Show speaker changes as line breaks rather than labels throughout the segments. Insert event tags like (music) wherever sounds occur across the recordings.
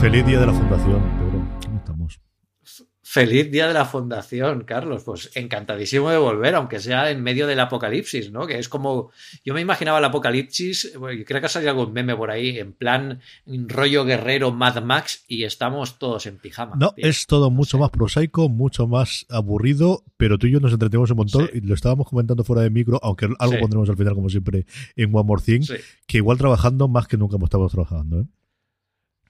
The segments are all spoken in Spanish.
Feliz día de la fundación, Pedro. ¿Cómo estamos?
Feliz día de la fundación, Carlos. Pues encantadísimo de volver, aunque sea en medio del apocalipsis, ¿no? Que es como. Yo me imaginaba el apocalipsis, creo que ha salido algún meme por ahí, en plan rollo guerrero Mad Max, y estamos todos en pijama.
No, es todo mucho más prosaico, mucho más aburrido, pero tú y yo nos entretenemos un montón, y lo estábamos comentando fuera de micro, aunque algo pondremos al final, como siempre, en One More Thing, que igual trabajando más que nunca hemos estado trabajando, ¿eh?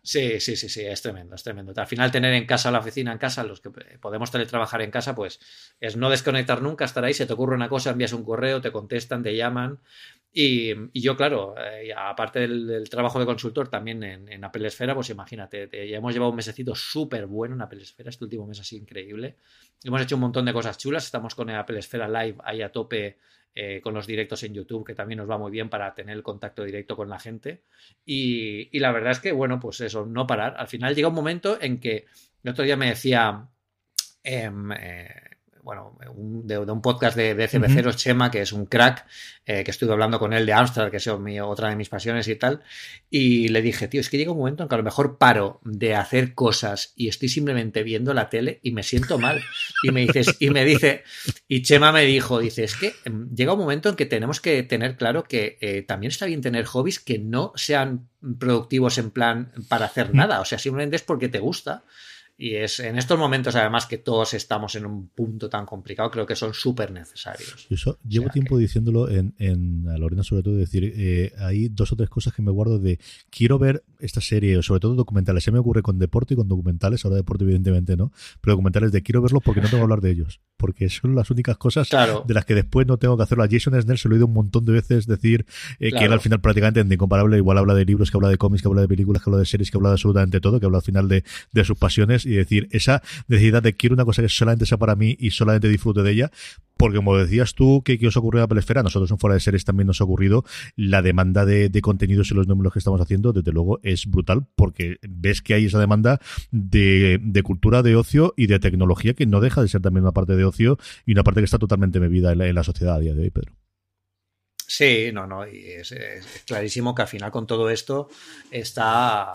Sí, sí, sí, sí, es tremendo, es tremendo. Al final tener en casa la oficina en casa, los que podemos teletrabajar en casa, pues es no desconectar nunca, estar ahí, se te ocurre una cosa, envías un correo, te contestan, te llaman. Y, yo, claro, eh, aparte del, trabajo de consultor también en, Apple Esfera, pues imagínate, ya hemos llevado un mesecito súper bueno en Apple Esfera, este último mes así increíble. Hemos hecho un montón de cosas chulas, estamos con Apple Esfera Live ahí a tope eh, con los directos en YouTube, que también nos va muy bien para tener el contacto directo con la gente. Y, la verdad es que, bueno, pues eso, no parar. Al final llega un momento en que el otro día me decía... Em, eh, bueno, de, un podcast de, de CB0, Chema, que es un crack, eh, que estuve hablando con él de Amstrad, que es otra de mis pasiones y tal, y le dije, tío, es que llega un momento en que a lo mejor paro de hacer cosas y estoy simplemente viendo la tele y me siento mal. Y me dices, y me dice, y Chema me dijo, dice, es que em, llega un momento en que tenemos que tener claro que eh, también está bien tener hobbies que no sean productivos en plan para hacer nada, o sea, simplemente es porque te gusta. Y es en estos momentos, además, que todos estamos en un punto tan complicado, creo que son súper necesarios.
Eso, llevo tiempo diciéndolo en, en a Lorena, sobre todo, decir, eh, hay dos o tres cosas que me guardo de quiero ver esta serie, sobre todo documentales. Se me ocurre con deporte y con documentales, ahora deporte, evidentemente, no, pero documentales de quiero verlos porque no tengo que hablar de ellos, porque son las únicas cosas de las que después no tengo que hacerlo. A Jason Snell se lo he oído un montón de veces decir eh, que él al final prácticamente incomparable, igual habla de libros, que habla de cómics, que habla de películas, que habla de series, que habla de absolutamente todo, que habla al final de, de sus pasiones y decir, esa necesidad de quiero una cosa que solamente sea para mí y solamente disfrute de ella, porque como decías tú, que, os ocurrió a Pelesfera, nosotros en Fuera de Series también nos ha ocurrido, la demanda de, contenidos y los números que estamos haciendo, desde luego, es brutal, porque ves que hay esa demanda de, cultura, de ocio y de tecnología que no deja de ser también una parte de ocio y una parte que está totalmente bebida en la, sociedad a día de hoy, Pedro.
Sí, no, no, y es, clarísimo que al final con todo esto está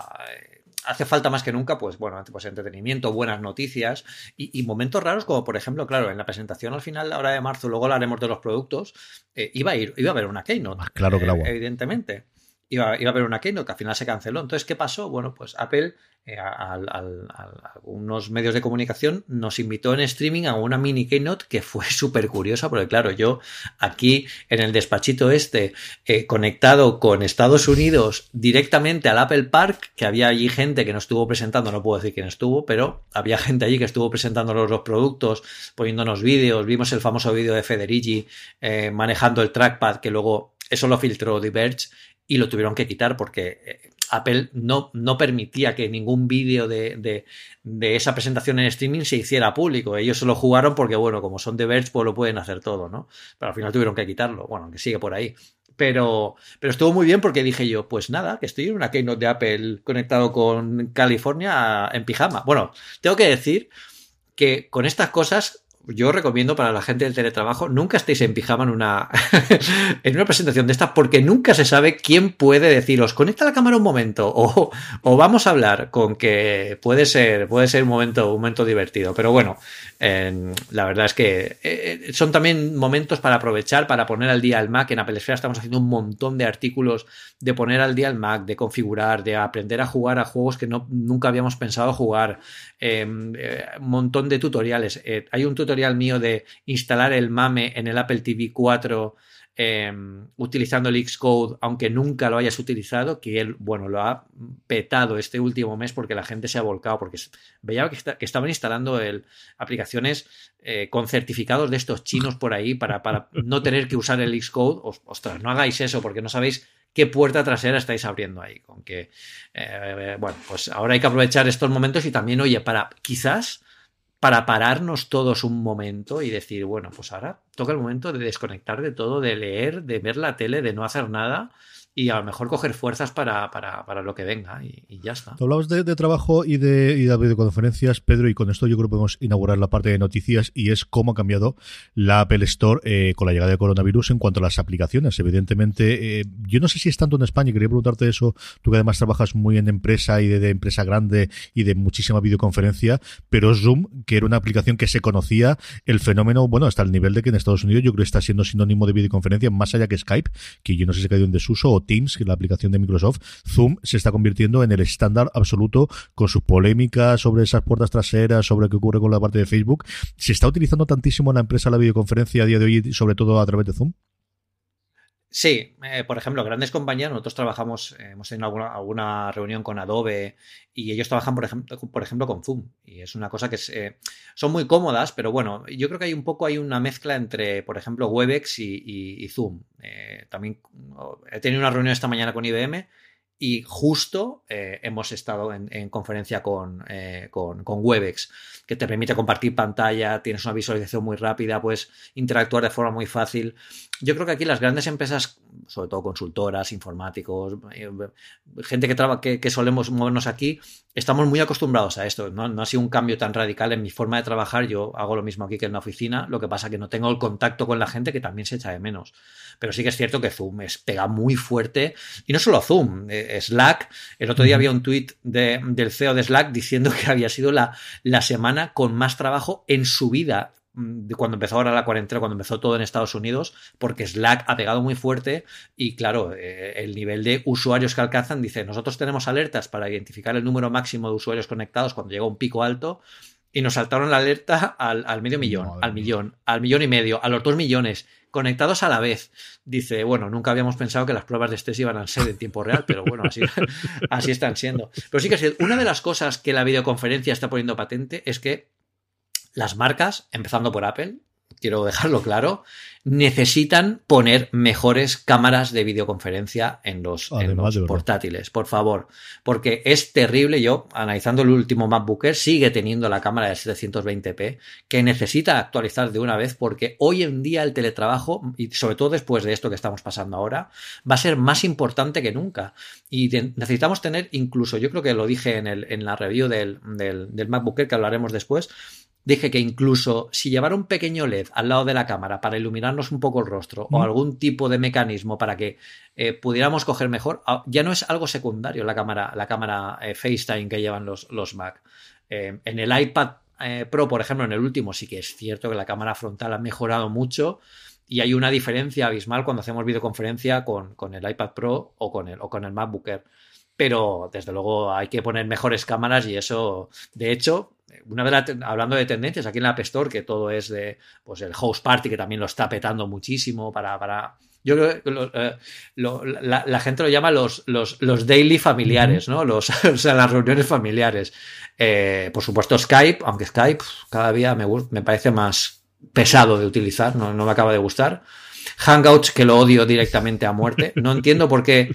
hace falta más que nunca, pues bueno, pues entretenimiento, buenas noticias y, momentos raros como por ejemplo, claro, en la presentación al final, ahora de marzo, luego hablaremos de los productos, eh, iba a ir, iba a haber una keynote.
claro que
eh, Evidentemente iba, iba, a haber una keynote que al final se canceló. Entonces, ¿qué pasó? Bueno, pues Apple, eh, a, algunos medios de comunicación, nos invitó en streaming a una mini keynote que fue (laughs) súper curiosa, porque claro, yo aquí en el despachito este, eh, conectado con Estados Unidos directamente al Apple Park, que había allí gente que nos estuvo presentando, no puedo decir quién estuvo, pero había gente allí que estuvo presentando los, productos, poniéndonos vídeos, vimos el famoso vídeo de Federici eh, manejando el trackpad, que luego eso lo filtró Diverge y lo tuvieron que quitar porque eh, Apple no, no permitía que ningún vídeo de, esa presentación en streaming se hiciera público. Ellos se lo jugaron porque, bueno, como son de Verge, pues lo pueden hacer todo, ¿no? Pero al final tuvieron que quitarlo. Bueno, que sigue por ahí. Pero, pero estuvo muy bien porque dije yo, pues nada, que estoy en una keynote de Apple conectado con California en pijama. Bueno, tengo que decir que con estas cosas yo recomiendo para la gente del teletrabajo, nunca estéis en pijama en una, (laughs) en una presentación de estas, porque nunca se sabe quién puede deciros, conecta la cámara un momento, o, o vamos a hablar con que puede ser, puede ser un momento, un momento divertido. Pero bueno, la verdad es que eh, son también momentos para aprovechar, para poner al día el Mac. En Apple Esfera estamos haciendo un montón de artículos de poner al día el Mac, de configurar, de aprender a jugar a juegos que no, nunca habíamos pensado jugar. Em, eh, un montón de tutoriales. Eh, hay un tutorial mío de instalar el MAME en el Apple TV 4 em, utilizando el Xcode, aunque nunca lo hayas utilizado, que él, bueno, lo ha petado este último mes porque la gente se ha volcado, porque veía que, estaban instalando el, aplicaciones eh, con certificados de estos chinos por ahí para, para no tener que usar el Xcode. Ostras, no hagáis eso porque no sabéis qué puerta trasera estáis abriendo ahí. Con que, eh, bueno, pues ahora hay que aprovechar estos momentos y también, oye, para quizás para pararnos todos un momento y decir, bueno, pues ahora toca el momento de desconectar de todo, de leer, de ver la tele, de no hacer nada y a lo mejor coger fuerzas para, para, para lo que venga y, ya está.
Hablamos de, trabajo y de, y de videoconferencias, Pedro, y con esto yo creo que podemos inaugurar la parte de noticias y es cómo ha cambiado la Apple Store eh, con la llegada del coronavirus en cuanto a las aplicaciones. Evidentemente, eh, yo no sé si es tanto en España, quería preguntarte eso, tú que además trabajas muy en empresa y de, de, empresa grande y de muchísima videoconferencia, pero Zoom, que era una aplicación que se conocía, el fenómeno, bueno, hasta el nivel de que en Estados Unidos yo creo que está siendo sinónimo de videoconferencia más allá que Skype, que yo no sé si ha caído en desuso o Teams, que es la aplicación de Microsoft, Zoom se está convirtiendo en el estándar absoluto con sus polémicas sobre esas puertas traseras, sobre qué ocurre con la parte de Facebook. ¿Se está utilizando tantísimo en la empresa la videoconferencia a día de hoy, sobre todo a través de Zoom?
Sí, eh, por ejemplo, grandes compañías, nosotros trabajamos, eh, hemos tenido alguna, reunión con Adobe y ellos trabajan, por ejemplo, por ejemplo con Zoom. Y es una cosa que eh, son muy cómodas, pero bueno, yo creo que hay un poco, hay una mezcla entre, por ejemplo, Webex y, Zoom. también he tenido una reunión esta mañana con IBM y justo hemos estado en, conferencia con, con, con, Webex, que te permite compartir pantalla, tienes una visualización muy rápida, puedes interactuar de forma muy fácil. Yo creo que aquí las grandes empresas, sobre todo consultoras, informáticos, eh, gente que, que, que, solemos movernos aquí, estamos muy acostumbrados a esto. ¿no? ¿no? ha sido un cambio tan radical en mi forma de trabajar. Yo hago lo mismo aquí que en la oficina, lo que pasa que no tengo el contacto con la gente que también se echa de menos. Pero sí que es cierto que Zoom es, pega muy fuerte. Y no solo Zoom, eh, Slack. El otro día había un tweet de, del CEO de Slack diciendo (laughs) que había sido la, la semana con más trabajo en su vida de cuando empezó ahora la cuarentena, cuando empezó todo en Estados Unidos, porque Slack ha pegado muy fuerte y claro, eh, el nivel de usuarios que alcanzan, dice, nosotros tenemos alertas para identificar el número máximo de usuarios conectados cuando llega un pico alto y nos saltaron la alerta al, al medio millón, al millón, al millón y medio, a los dos millones conectados a la vez. Dice, bueno, nunca habíamos pensado que las pruebas de estrés iban a ser en tiempo real, pero bueno, así, (laughs) así están siendo. Pero sí que una de las cosas que la videoconferencia está poniendo patente es que las marcas, empezando por Apple, quiero dejarlo claro, necesitan poner mejores cámaras de videoconferencia en los, portátiles, por favor. Porque es terrible, yo, analizando el último MacBook sigue teniendo la cámara de 720p, que necesita actualizar de una vez, porque hoy en día el teletrabajo, y sobre todo después de esto que estamos pasando ahora, va a ser más importante que nunca. Y necesitamos tener, incluso, yo creo que lo dije en, el, en la review del, del, del MacBook que hablaremos después, dije que incluso si llevara un pequeño LED al lado de la cámara para iluminarnos un poco el rostro o algún tipo de mecanismo para que eh, pudiéramos coger mejor, ah, ya no es algo secundario la cámara, la cámara eh, FaceTime que llevan los, los Mac. Eh, en el iPad Pro, por ejemplo, en el último sí que es cierto que la cámara frontal ha mejorado mucho y hay una diferencia abismal cuando hacemos videoconferencia con, con el iPad Pro o con el, o con el MacBook Air pero desde luego hay que poner mejores cámaras y eso, de hecho, una vez hablando de tendencias aquí en la App Store, que todo es de pues el house party, que también lo está petando muchísimo para. para yo creo que eh, la, gente lo llama los, los, los daily familiares, ¿no? Los, (laughs) o sea, las reuniones familiares. Eh, por supuesto, Skype, aunque Skype cada día me, me parece más pesado de utilizar, no, no me acaba de gustar. Hangouts que lo odio directamente a muerte. No entiendo por qué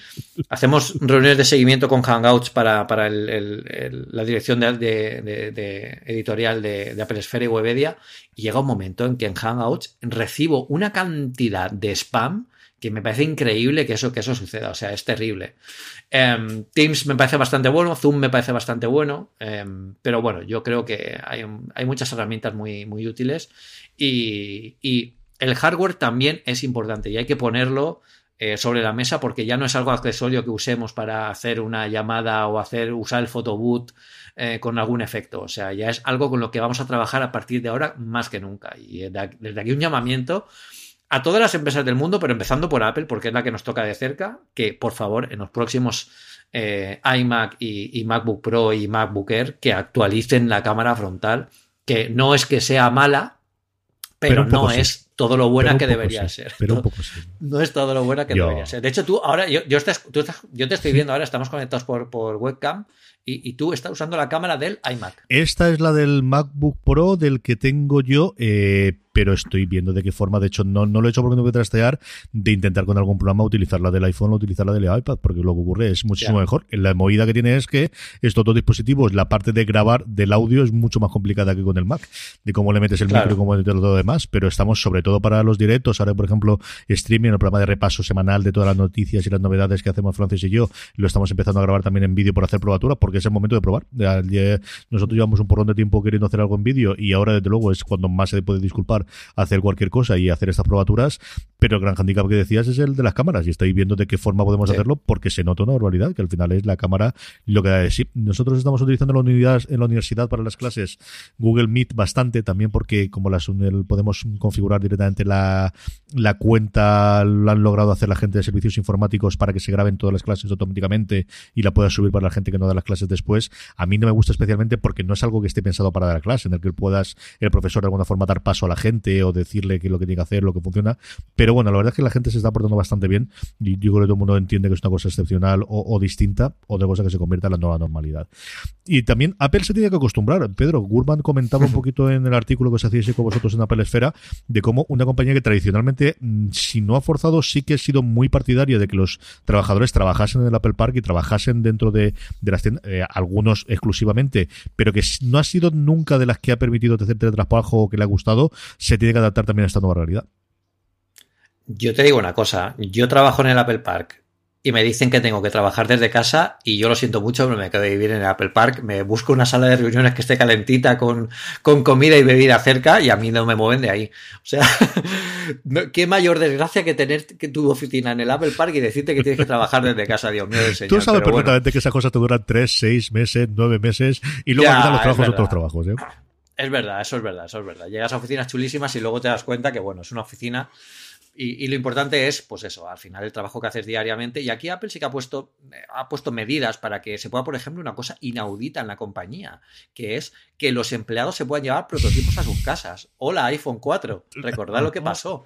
hacemos reuniones de seguimiento con Hangouts para, para la dirección de, editorial de, Apple Sphere y Webedia y llega un momento en que en Hangouts recibo una cantidad de spam que me parece increíble que eso, que eso suceda, o sea, es terrible. Em, Teams me parece bastante bueno, Zoom me parece bastante bueno, em, pero bueno, yo creo que hay, hay muchas herramientas muy, muy útiles y, el hardware también es importante y hay que ponerlo eh, sobre la mesa porque ya no es algo accesorio que usemos para hacer una llamada o hacer usar el photoboot eh, con algún efecto. O sea, ya es algo con lo que vamos a trabajar a partir de ahora más que nunca. Y desde aquí un llamamiento a todas las empresas del mundo, pero empezando por Apple, porque es la que nos toca de cerca, que por favor en los próximos eh, iMac y, MacBook Pro y MacBook Air que actualicen la cámara frontal, que no es que sea mala, pero, no es todo lo buena que debería ser.
Pero un poco sí.
No es todo lo buena que debería ser. De hecho, tú ahora, yo, yo, yo te estoy viendo ahora, estamos conectados por, por webcam y, tú estás usando la cámara del iMac.
Esta es la del MacBook Pro del que tengo yo, eh, pero estoy viendo de qué forma, de hecho no, no lo he hecho porque no voy a trastear, de intentar con algún programa utilizar la del iPhone o utilizar la del iPad, porque lo que ocurre es muchísimo mejor. La movida que tiene es que estos dos dispositivos, la parte de grabar del audio es mucho más complicada que con el Mac, de cómo le metes el micro y cómo metes todo lo demás, pero estamos sobre todo para los directos, ahora por ejemplo streaming, el programa de repaso semanal de todas las noticias y las novedades que hacemos Francis y yo, lo estamos empezando a grabar también en vídeo por hacer probatura, porque es el momento de probar. Nosotros llevamos un porrón de tiempo queriendo hacer algo en vídeo y ahora desde luego es cuando más se puede disculpar hacer cualquier cosa y hacer estas probaturas, pero el gran handicap que decías es el de las cámaras y estoy viendo de qué forma podemos hacerlo porque se nota una barbaridad, que al final es la cámara lo que da de sí. Nosotros estamos utilizando en la, unidad, en la universidad para las clases Google Meet bastante, también porque como las podemos configurar directamente la, la cuenta, lo han logrado hacer la gente de servicios informáticos para que se graben todas las clases automáticamente y la pueda subir para la gente que no da las clases después. A mí no me gusta especialmente porque no es algo que esté pensado para dar clase, en el que puedas el profesor de alguna forma dar paso a la gente o decirle que lo que tiene que hacer, lo que funciona. Pero bueno, la verdad es que la gente se está portando bastante bien y yo creo que todo el mundo entiende que es una cosa excepcional o, distinta o de cosa que se convierta en la nueva normalidad. Y también Apple se tiene que acostumbrar. Pedro Gurman comentaba un (laughs) poquito en el artículo que os hacíais con vosotros en Apple Esfera de cómo una compañía que tradicionalmente, mm, si no ha forzado, sí que ha sido muy partidaria de que los trabajadores trabajasen en el Apple Park y trabajasen dentro de, las tiendas, eh, algunos exclusivamente, pero que no ha sido nunca de las que ha permitido hacer teletrabajo o que le ha gustado, se tiene que adaptar también esta nueva realidad.
Yo te digo una cosa, yo trabajo en el Apple Park y me dicen que tengo que trabajar desde casa y yo lo siento mucho, pero me quedo de vivir en el Apple Park, me busco una sala de reuniones que esté calentita con, con comida y bebida cerca y a mí no me mueven de ahí. O sea, (laughs) qué mayor desgracia que tener tu oficina en el Apple Park y decirte que tienes que trabajar desde casa, Dios mío del Señor.
Tú sabes perfectamente que esas cosas te duran tres, seis meses, nueve meses y luego ya, los trabajos otros trabajos. ¿eh?
Es verdad, eso es verdad, eso es verdad. Llegas a oficinas chulísimas y luego te das cuenta que, bueno, es una oficina y, lo importante es, pues eso, al final el trabajo que haces diariamente. Y aquí Apple sí que ha puesto, ha puesto medidas para que se pueda, por ejemplo, una cosa inaudita en la compañía, que es que los empleados se puedan llevar prototipos a sus casas. Hola, iPhone 4. Recordad lo que pasó.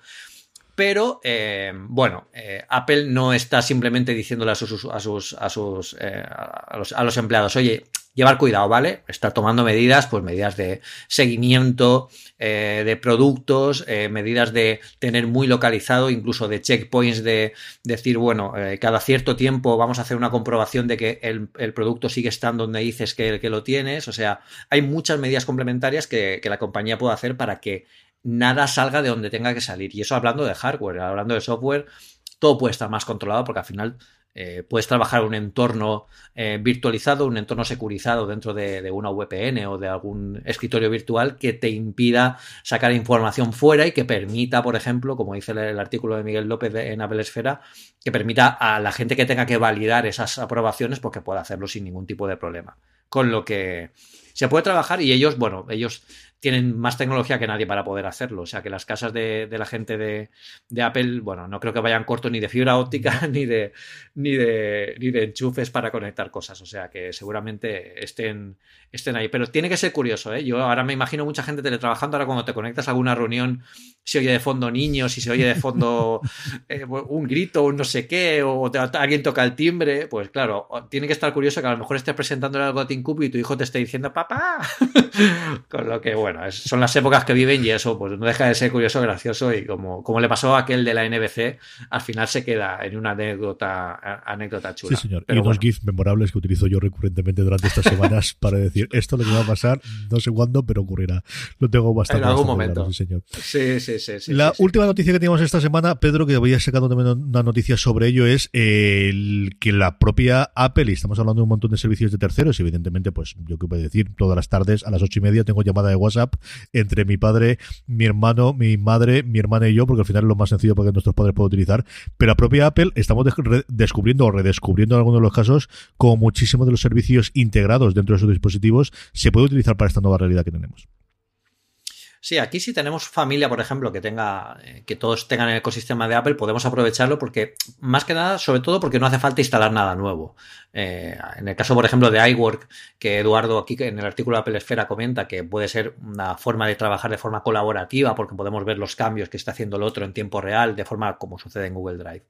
Pero, eh, bueno, eh, Apple no está simplemente diciéndole a sus, a sus, a sus, eh, a, los, a los empleados, oye, llevar cuidado, ¿vale? Estar tomando medidas, pues medidas de seguimiento eh, de productos, eh, medidas de tener muy localizado, incluso de checkpoints de decir, bueno, eh, cada cierto tiempo vamos a hacer una comprobación de que el, producto sigue estando donde dices que, que, lo tienes. O sea, hay muchas medidas complementarias que, que la compañía puede hacer para que nada salga de donde tenga que salir. Y eso hablando de hardware, hablando de software, todo puede estar más controlado porque al final eh, puedes trabajar un entorno eh, virtualizado, un entorno securizado dentro de, una VPN o de algún escritorio virtual que te impida sacar información fuera y que permita, por ejemplo, como dice el, artículo de Miguel López en Apple Esfera, que permita a la gente que tenga que validar esas aprobaciones porque pues pueda hacerlo sin ningún tipo de problema. Con lo que se puede trabajar y ellos, bueno, ellos tienen más tecnología que nadie para poder hacerlo. O sea que las casas de, la gente de, Apple, bueno, no creo que vayan corto ni de fibra óptica (laughs) ni de, ni de, ni de enchufes para conectar cosas. O sea que seguramente estén, estén ahí. Pero tiene que ser curioso, ¿eh? Yo ahora me imagino mucha gente teletrabajando. Ahora cuando te conectas a alguna reunión, se oye de fondo niños, si se oye de fondo (laughs) eh, un grito, un no sé qué, o alguien toca el timbre. Pues claro, tiene que estar curioso que a lo mejor estés presentándole algo a Tim Cook y tu hijo te esté diciendo papá. (laughs) Con lo que, bueno bueno, son las épocas que viven y eso pues no deja de ser curioso, gracioso y como, como le pasó a aquel de la NBC, al final se queda en una anécdota, anécdota chula.
Sí, señor. y unos GIFs memorables que utilizo yo recurrentemente durante estas semanas (laughs) para decir esto lo que va a pasar, no sé cuándo, pero ocurrirá. Lo tengo bastante.
En algún momento.
sí, señor.
Sí, sí, sí.
la última noticia que teníamos esta semana, Pedro, que había sacado también una noticia sobre ello, es el, que la propia Apple, y estamos hablando de un montón de servicios de terceros, y evidentemente, pues yo qué puedo decir, todas las tardes a las ocho y media tengo llamada de WhatsApp entre mi padre, mi hermano, mi madre, mi hermana y yo, porque al final es lo más sencillo para que nuestros padres puedan utilizar. Pero la propia Apple estamos descubriendo o redescubriendo en algunos de los casos como muchísimos de los servicios integrados dentro de sus dispositivos se puede utilizar para esta nueva realidad que tenemos.
Sí, aquí si tenemos familia, por ejemplo, que tenga, eh, que todos tengan el ecosistema de Apple, podemos aprovecharlo porque, más que nada, sobre todo porque no hace falta instalar nada nuevo. Eh, en el caso, por ejemplo, de iWork, que Eduardo aquí en el artículo de Apple Esfera comenta que puede ser una forma de trabajar de forma colaborativa porque podemos ver los cambios que está haciendo el otro en tiempo real, de forma como sucede en Google Drive,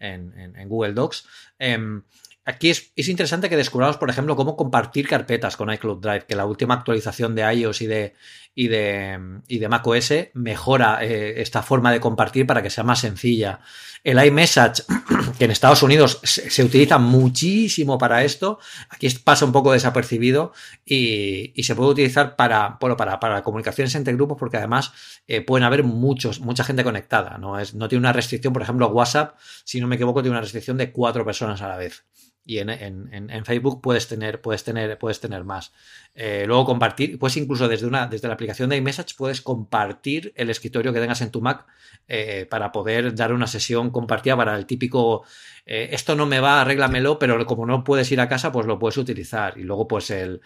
en, Google Docs. Em, Aquí es, interesante que descubramos, por ejemplo, cómo compartir carpetas con iCloud Drive, que la última actualización de iOS y de, y de, y de macOS mejora eh, esta forma de compartir para que sea más sencilla. El iMessage, (clears throat) que en Estados Unidos se, utiliza muchísimo para esto, aquí pasa un poco desapercibido y, se puede utilizar para, bueno, para, para comunicaciones entre grupos porque además eh, pueden haber muchos, mucha gente conectada. ¿no? Es, no tiene una restricción, por ejemplo, WhatsApp, si no me equivoco, tiene una restricción de cuatro personas a la vez y en, en, en, Facebook puedes tener, puedes tener, puedes tener más. Eh, luego compartir, pues incluso desde una, desde la aplicación de iMessage puedes compartir el escritorio que tengas en tu Mac eh, para poder dar una sesión compartida para el típico eh, esto no me va, arréglamelo, pero como no puedes ir a casa, pues lo puedes utilizar. Y luego, pues el,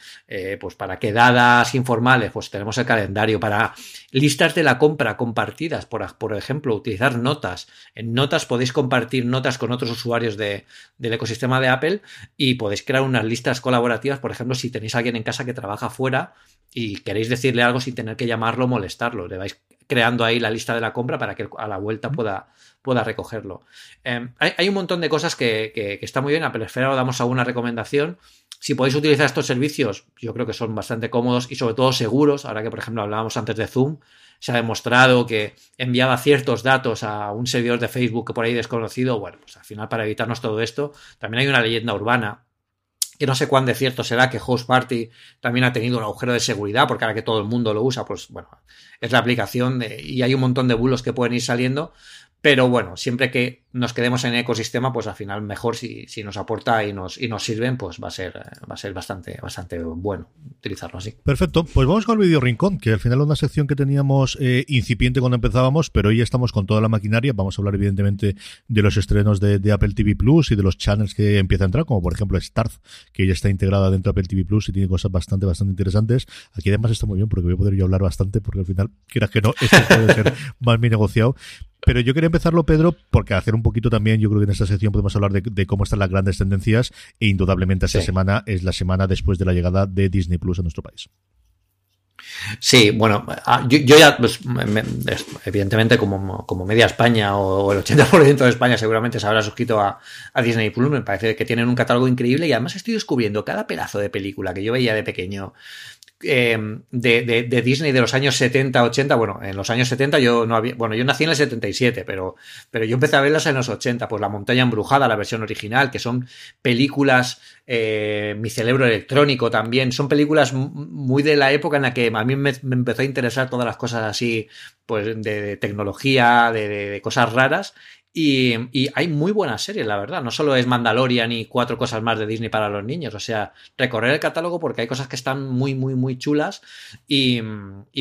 pues para quedadas informales, pues tenemos el calendario para listas de la compra compartidas, por, por ejemplo, utilizar notas. En notas podéis compartir notas con otros usuarios de, del ecosistema de Apple y podéis crear unas listas colaborativas, por ejemplo, si tenéis alguien en casa que trabaja fuera y queréis decirle algo sin tener que llamarlo o molestarlo. Le vais creando ahí la lista de la compra para que a la vuelta pueda, pueda recogerlo. Em, hay, un montón de cosas que, que, está muy bien. A Pelesfera damos alguna recomendación. Si podéis utilizar estos servicios, yo creo que son bastante cómodos y sobre todo seguros. Ahora que, por ejemplo, hablábamos antes de Zoom, se ha demostrado que enviaba ciertos datos a un servidor de Facebook que por ahí desconocido. Bueno, pues al final, para evitarnos todo esto, también hay una leyenda urbana que no sé cuán de cierto será que Host Party también ha tenido un agujero de seguridad, porque ahora que todo el mundo lo usa, pues bueno, es la aplicación y hay un montón de bulos que pueden ir saliendo, pero bueno, siempre que nos quedemos en el ecosistema, pues al final mejor si, si, nos aporta y nos, y nos sirven, pues va a ser, va a ser bastante, bastante bueno utilizarlo así.
Perfecto, pues vamos con el vídeo rincón, que al final es una sección que teníamos eh, incipiente cuando empezábamos, pero hoy ya estamos con toda la maquinaria. Vamos a hablar evidentemente de los estrenos de, Apple TV Plus y de los channels que empieza a entrar, como por ejemplo Starz, que ya está integrada dentro de Apple TV Plus y tiene cosas bastante, bastante interesantes. Aquí además está muy bien porque voy a poder yo hablar bastante, porque al final, quieras que no, esto puede ser (laughs) más mi negociado. Pero yo quería empezarlo, Pedro, porque hacer un poquito también, yo creo que en esta sección podemos hablar de, cómo están las grandes tendencias e indudablemente esta semana es la semana después de la llegada de Disney Plus a nuestro país.
Sí, bueno, ah, yo, ya, pues, evidentemente, como, como, media España o, el 80% de España seguramente se habrá suscrito a, a, Disney Plus. Me parece que tienen un catálogo increíble y además estoy descubriendo cada pedazo de película que yo veía de pequeño Em, de, de, Disney de los años 70, 80. Bueno, en los años 70 yo no había. Bueno, yo nací en el 77, pero, pero yo empecé a verlas en los 80. Pues La Montaña Embrujada, la versión original, que son películas. Eh, Mi cerebro electrónico también. Son películas muy de la época en la que a mí me, empezó a interesar todas las cosas así, pues de, tecnología, de, cosas raras. Y, hay muy buenas series, la verdad. No solo es Mandalorian y cuatro cosas más de Disney para los niños. O sea, recorrer el catálogo porque hay cosas que están muy, muy, muy chulas. Y,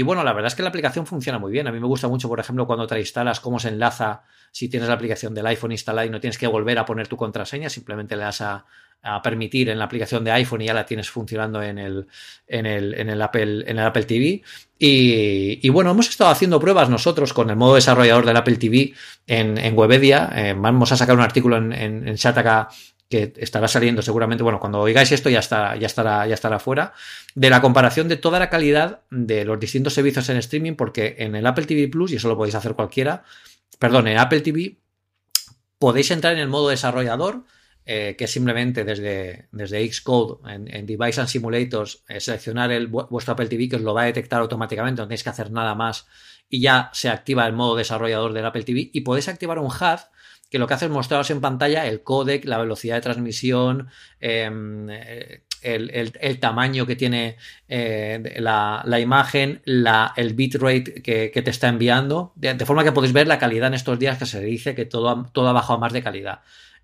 bueno, la verdad es que la aplicación funciona muy bien. A mí me gusta mucho, por ejemplo, cuando te la instalas, cómo se enlaza si tienes la aplicación del iPhone instalada y no tienes que volver a poner tu contraseña. Simplemente le das a, a permitir en la aplicación de iPhone y ya la tienes funcionando en el, en el, en el, Apple, en el Apple TV. Y, bueno, hemos estado haciendo pruebas nosotros con el modo desarrollador del Apple TV en, en Webedia. Eh, vamos a sacar un artículo en, en, en que estará saliendo seguramente, bueno, cuando oigáis esto ya, está, ya, estará, ya estará fuera, de la comparación de toda la calidad de los distintos servicios en streaming, porque en el Apple TV Plus, y eso lo podéis hacer cualquiera, perdón, en Apple TV podéis entrar en el modo desarrollador, que es simplemente desde, desde Xcode en, Device and Simulators seleccionar el, vuestro Apple TV que os lo va a detectar automáticamente, no tenéis que hacer nada más y ya se activa el modo desarrollador del Apple TV y podéis activar un HUD que lo que hace es mostraros en pantalla el codec, la velocidad de transmisión, em, el, tamaño que tiene eh, la, imagen, el bitrate que, que te está enviando, de, forma que podéis ver la calidad en estos días que se dice que todo, todo ha bajado más de calidad.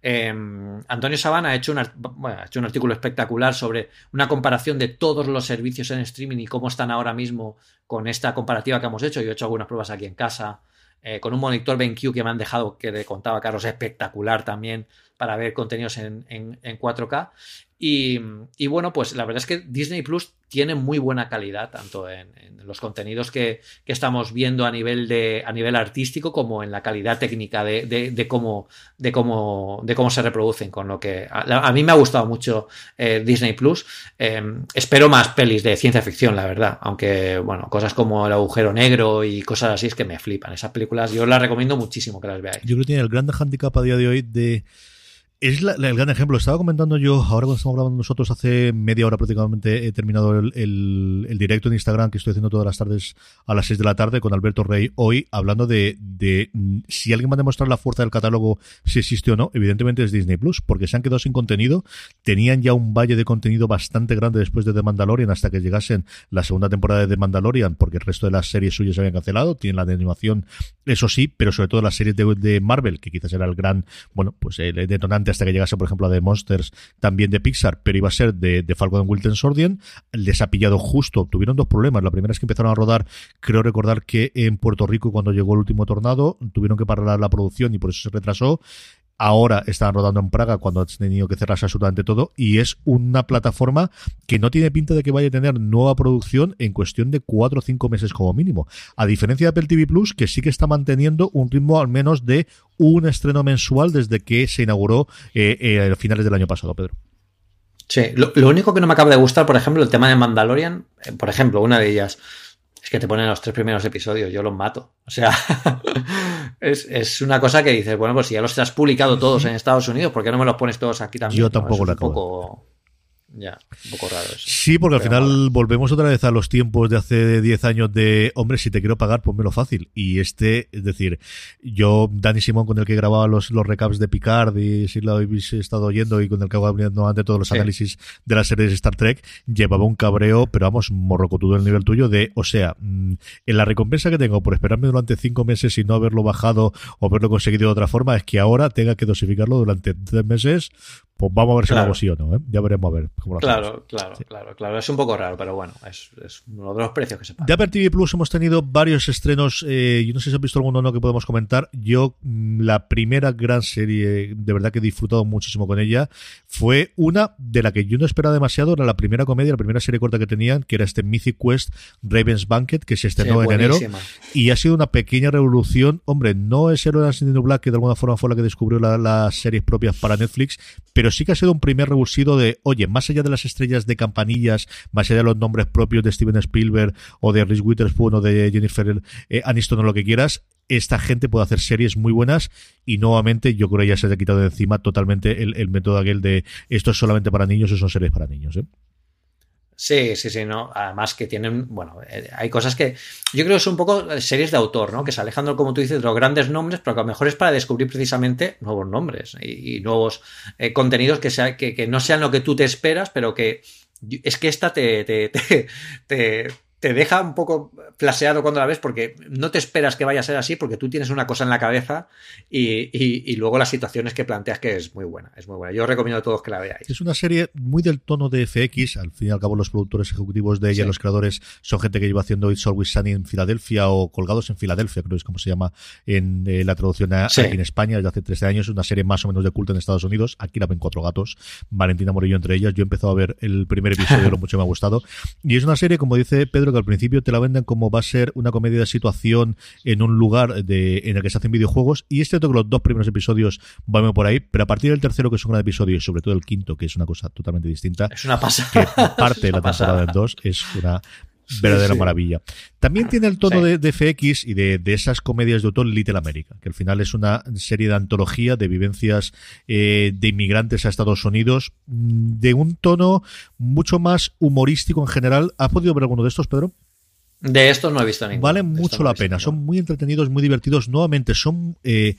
Em, Antonio Sabana ha hecho, un, artículo espectacular sobre una comparación de todos los servicios en streaming y cómo están ahora mismo con esta comparativa que hemos hecho. Yo he hecho algunas pruebas aquí en casa eh, con un monitor BenQ que me han dejado, que le contaba Carlos, espectacular también para ver contenidos en, en, 4K. Y, bueno, pues la verdad es que Disney Plus tiene muy buena calidad, tanto en, los contenidos que, estamos viendo a nivel, de, a nivel artístico como en la calidad técnica de, cómo, de, cómo, de cómo se reproducen. Con lo que a, mí me ha gustado mucho eh, Disney Plus. Em, espero más pelis de ciencia ficción, la verdad. Aunque, bueno, cosas como El agujero negro y cosas así es que me flipan. Esas películas yo las recomiendo muchísimo que las veáis.
Yo creo que tiene el gran handicap a día de hoy de es el gran ejemplo. Estaba comentando yo, ahora cuando estamos grabando nosotros, hace media hora prácticamente he terminado el, directo en Instagram que estoy haciendo todas las tardes a las 6 de la tarde con Alberto Rey, hoy hablando de, de mm, si alguien va a demostrar la fuerza del catálogo, si existe o no, evidentemente es Disney Plus, porque se han quedado sin contenido. Tenían ya un valle de contenido bastante grande después de The Mandalorian hasta que llegasen la segunda temporada de The Mandalorian, porque el resto de las series suyas se habían cancelado. Tienen la de animación, eso sí, pero sobre todo las series de, de Marvel, que quizás era el gran, bueno, pues el detonante hasta que llegase, por ejemplo, a The Monsters, también de Pixar, pero iba a ser de, de Falcon and Wilton Sordian. Les ha pillado justo, tuvieron dos problemas. La primera es que empezaron a rodar, creo recordar que en Puerto Rico, cuando llegó el último tornado, tuvieron que parar la producción y por eso se retrasó. Ahora están rodando en Praga cuando han tenido que cerrarse absolutamente todo y es una plataforma que no tiene pinta de que vaya a tener nueva producción en cuestión de cuatro o cinco meses como mínimo. A diferencia de Apple TV Plus, que sí que está manteniendo un ritmo al menos de un estreno mensual desde que se inauguró eh, eh, a finales del año pasado, Pedro.
Sí, lo, único que no me acaba de gustar, por ejemplo, el tema de Mandalorian, eh, por ejemplo, una de ellas es que te ponen los tres primeros episodios, yo los mato. O sea, (laughs) es, una cosa que dices, bueno, pues si ya los has publicado todos en Estados Unidos, ¿por qué no me los pones todos aquí también?
Yo tampoco
lo
acabo.
Ya, un poco raro eso.
Sí, porque al final volvemos otra vez a los tiempos de hace 10 años de, hombre, si te quiero pagar, ponmelo fácil. Y este, es decir, yo, Dani Simón, con el que grababa los, los recaps de Picard, y si lo habéis estado oyendo, y con el que hago ante todos los análisis de las series de Star Trek, llevaba un cabreo, pero vamos, morrocotudo el nivel tuyo de, o sea, mm, en la recompensa que tengo por esperarme durante 5 meses y no haberlo bajado o haberlo conseguido de otra forma, es que ahora tenga que dosificarlo durante 3 meses, pues vamos a ver si lo hago sí o no, ¿eh? Ya veremos a ver cómo lo
Claro, claro, claro, claro. Es un poco raro, pero bueno, es, uno de los precios que se pagan.
De Apple TV Plus hemos tenido varios estrenos. Eh, yo no sé si has visto alguno o no que podemos comentar. Yo, mm, la primera gran serie, de verdad que he disfrutado muchísimo con ella, fue una de la que yo no esperaba demasiado. Era la primera comedia, la primera serie corta que tenían, que era este Mythic Quest Raven's Banquet, que se estrenó en enero. Y ha sido una pequeña revolución. Hombre, no es Heroes Black, que de alguna forma fue la que descubrió las series propias para Netflix, pero sí que ha sido un primer revulsivo de, oye, más allá de las estrellas de campanillas, más allá de los nombres propios de Steven Spielberg o de Reese Witherspoon o de Jennifer eh, Aniston o lo que quieras, esta gente puede hacer series muy buenas y nuevamente yo creo que ya se ha quitado de encima totalmente el, método aquel de esto es solamente para niños o son series para niños. ¿eh?
Sí, sí, sí, no. Además que tienen, bueno, eh, hay cosas que yo creo que son un poco series de autor, ¿no? Que se alejan, como tú dices, de los grandes nombres, pero que a lo mejor es para descubrir precisamente nuevos nombres y, nuevos eh, contenidos que, sea, que, no sean lo que tú te esperas, pero que es que esta te, te, (laughs) te te deja un poco flaseado cuando la ves porque no te esperas que vaya a ser así porque tú tienes una cosa en la cabeza y, luego las situaciones que planteas que es muy buena, es muy buena. Yo recomiendo a todos que la veáis.
Es una serie muy del tono de FX, al fin y al cabo los productores ejecutivos de ella, los creadores, son gente que lleva haciendo It's Always Sunny en Filadelfia o Colgados en Filadelfia, creo que es como se llama en eh, la traducción aquí en España desde hace 13 años, es una serie más o menos de culto en Estados Unidos, aquí la ven cuatro gatos, Valentina Morillo entre ellas, yo he empezado a ver el primer episodio, (laughs) lo mucho me ha gustado, y es una serie, como dice Pedro, al principio te la venden como va a ser una comedia de situación en un lugar de, en el que se hacen videojuegos. Y es cierto que los dos primeros episodios van por ahí, pero a partir del tercero, que es un gran episodio, y sobre todo el quinto, que es una cosa totalmente distinta,
es una (laughs) pasada.
que parte de la temporada del dos, es una verdadera maravilla. También tiene el tono de, FX y de, esas comedias de autor Little America, que al final es una serie de antología de vivencias eh, de inmigrantes a Estados Unidos, mm, de un tono mucho más humorístico en general. ¿Has podido ver alguno de estos, Pedro?
De estos no he visto ninguno.
Valen mucho la pena, son muy entretenidos, muy divertidos. Nuevamente, son eh,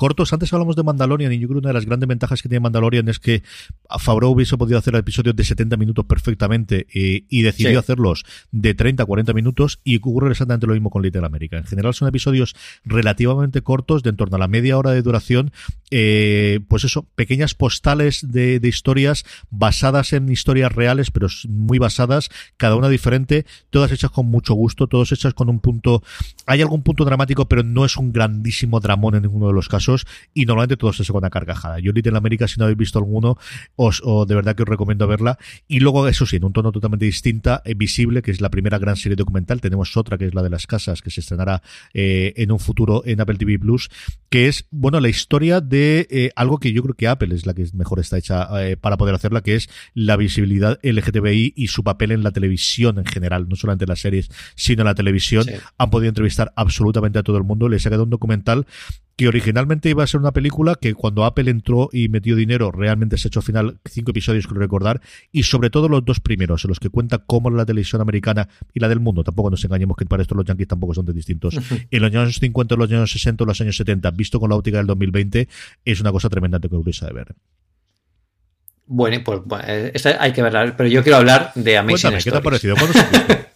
cortos. Antes hablamos de Mandalorian y yo creo que una de las grandes ventajas que tiene Mandalorian es que Favreau hubiese podido hacer episodios de 70 minutos perfectamente eh, y decidió hacerlos de 30 a 40 minutos y ocurre exactamente lo mismo con Little America. En general son episodios relativamente cortos, de en torno a la media hora de duración, eh, pues eso, pequeñas postales de, historias basadas en historias reales, pero muy basadas, cada una diferente, todas hechas con mucho gusto, todas hechas con un punto, hay algún punto dramático, pero no es un grandísimo dramón en ninguno de los casos y normalmente todos se con una carcajada. Yo Little América, si no habéis visto alguno, os, de verdad que os recomiendo verla. Y luego, eso sí, en un tono totalmente distinta, eh, visible, que es la primera gran serie documental. Tenemos otra que es la de las casas, que se estrenará eh, en un futuro en Apple TV Plus, que es, bueno, la historia de eh, algo que yo creo que Apple es la que mejor está hecha para poder hacerla, que es la visibilidad LGTBI y su papel en la televisión en general, no solamente en las series, sino en la televisión. Han podido entrevistar absolutamente a todo el mundo. Les ha quedado un documental que originalmente iba a ser una película que cuando Apple entró y metió dinero realmente se ha hecho al final cinco episodios creo recordar y sobre todo los dos primeros en los que cuenta cómo la televisión americana y la del mundo tampoco nos engañemos que para esto los yankees tampoco son tan distintos (laughs) en los años 50 los años 60 los años 70 visto con la óptica del 2020 es una cosa tremendamente curiosa de ver.
Bueno, pues esta hay que verla, pero yo quiero hablar de Amazing Cuéntame, ¿qué te ha parecido? (laughs)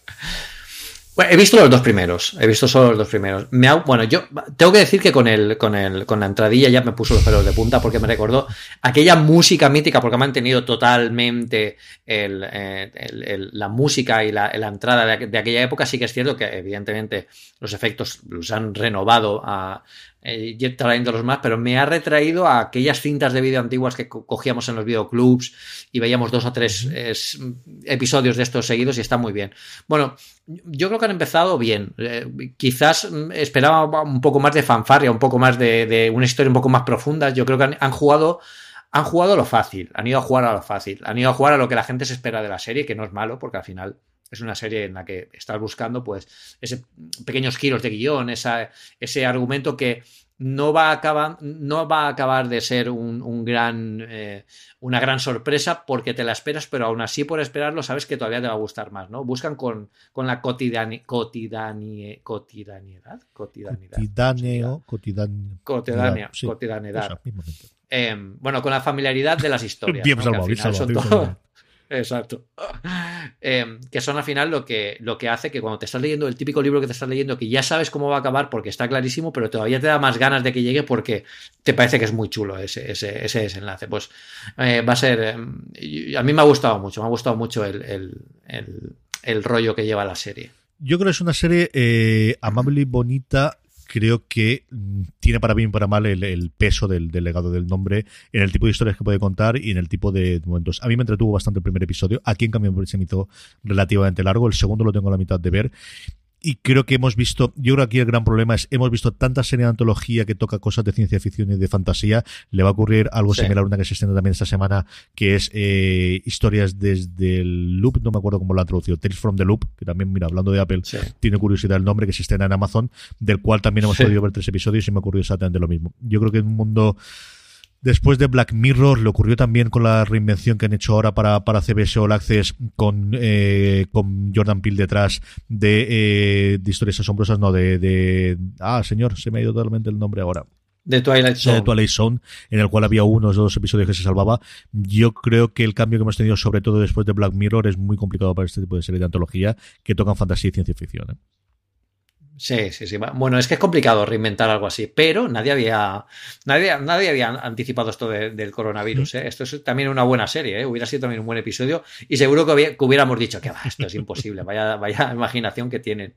Bueno, he visto los dos primeros, he visto solo los dos primeros. Me bueno, yo tengo que decir que con el, con el, con la entradilla ya me puso los pelos de punta porque me recordó aquella música mítica, porque ha mantenido totalmente eh, la música y la, entrada de, de, aquella época. Sí que es cierto que, evidentemente, los efectos los han renovado a, eh, los más, pero me ha retraído a aquellas cintas de vídeo antiguas que cogíamos en los videoclubs y veíamos dos o tres episodios de estos seguidos y está muy bien. Bueno, yo creo que han empezado bien. Eh, quizás esperaba un poco más de fanfarria, un poco más de, una historia un poco más profunda. Yo creo que han, jugado han jugado lo fácil, han ido a jugar a lo fácil, han ido a jugar a lo que la gente se espera de la serie, que no es malo, porque al final es una serie en la que estás buscando, pues, ese pequeños giros de guion, ese argumento que no va a acabar, no va a acabar de ser un, gran, eh, una gran sorpresa porque te la esperas, pero aún así por esperarlo sabes que todavía te va a gustar más, ¿no? Buscan con, con la cotidiani, cotidianidad, cotidianidad. Em, bueno, con la familiaridad de las (laughs) historias. Bien Exacto. Em, que son al final lo que, lo que hace que cuando te estás leyendo el típico libro que te estás leyendo, que ya sabes cómo va a acabar porque está clarísimo, pero todavía te da más ganas de que llegue porque te parece que es muy chulo ese, ese, ese desenlace. Pues eh, va a ser. Em, a mí me ha gustado mucho, me ha gustado mucho el, rollo que lleva la serie.
Yo creo que es una serie eh, amable y bonita creo que mm, tiene para bien y para mal el, peso del, legado del nombre en el tipo de historias que puede contar y en el tipo de momentos. A mí me entretuvo bastante el primer episodio. Aquí, en cambio, se me hizo relativamente largo. El segundo lo tengo a la mitad de ver y creo que hemos visto, yo creo que aquí el gran problema es, hemos visto tanta serie de antología que toca cosas de ciencia ficción y de fantasía, le va a ocurrir algo similar a una que se extiende también esta semana, que es eh, historias desde el Loop, no me acuerdo cómo lo han traducido, Tales from the Loop, que también, mira, hablando de Apple, tiene curiosidad el nombre, que se estrena en Amazon, del cual también hemos podido ver tres episodios y me ha ocurrido exactamente lo mismo. Yo creo que en un mundo Después de Black Mirror, le ocurrió también con la reinvención que han hecho ahora para, para CBS All Access con, eh, con Jordan Peele detrás de, eh, de historias asombrosas, no, de, de... Ah, señor, se me ha ido totalmente el nombre ahora.
De Twilight Zone.
De Twilight Zone, en el cual había unos o dos episodios que se salvaba. Yo creo que el cambio que hemos tenido, sobre todo después de Black Mirror, es muy complicado para este tipo de serie de antología que tocan fantasía y ciencia ficción. ¿eh?
Sí, sí, sí. Bueno, es que es complicado reinventar algo así, pero nadie había, nadie, nadie había anticipado esto del coronavirus. ¿eh? Esto es también una buena serie, ¿eh? hubiera sido también un buen episodio y seguro que, hubiéramos dicho que esto es imposible, vaya, vaya (laughs) imaginación que tienen.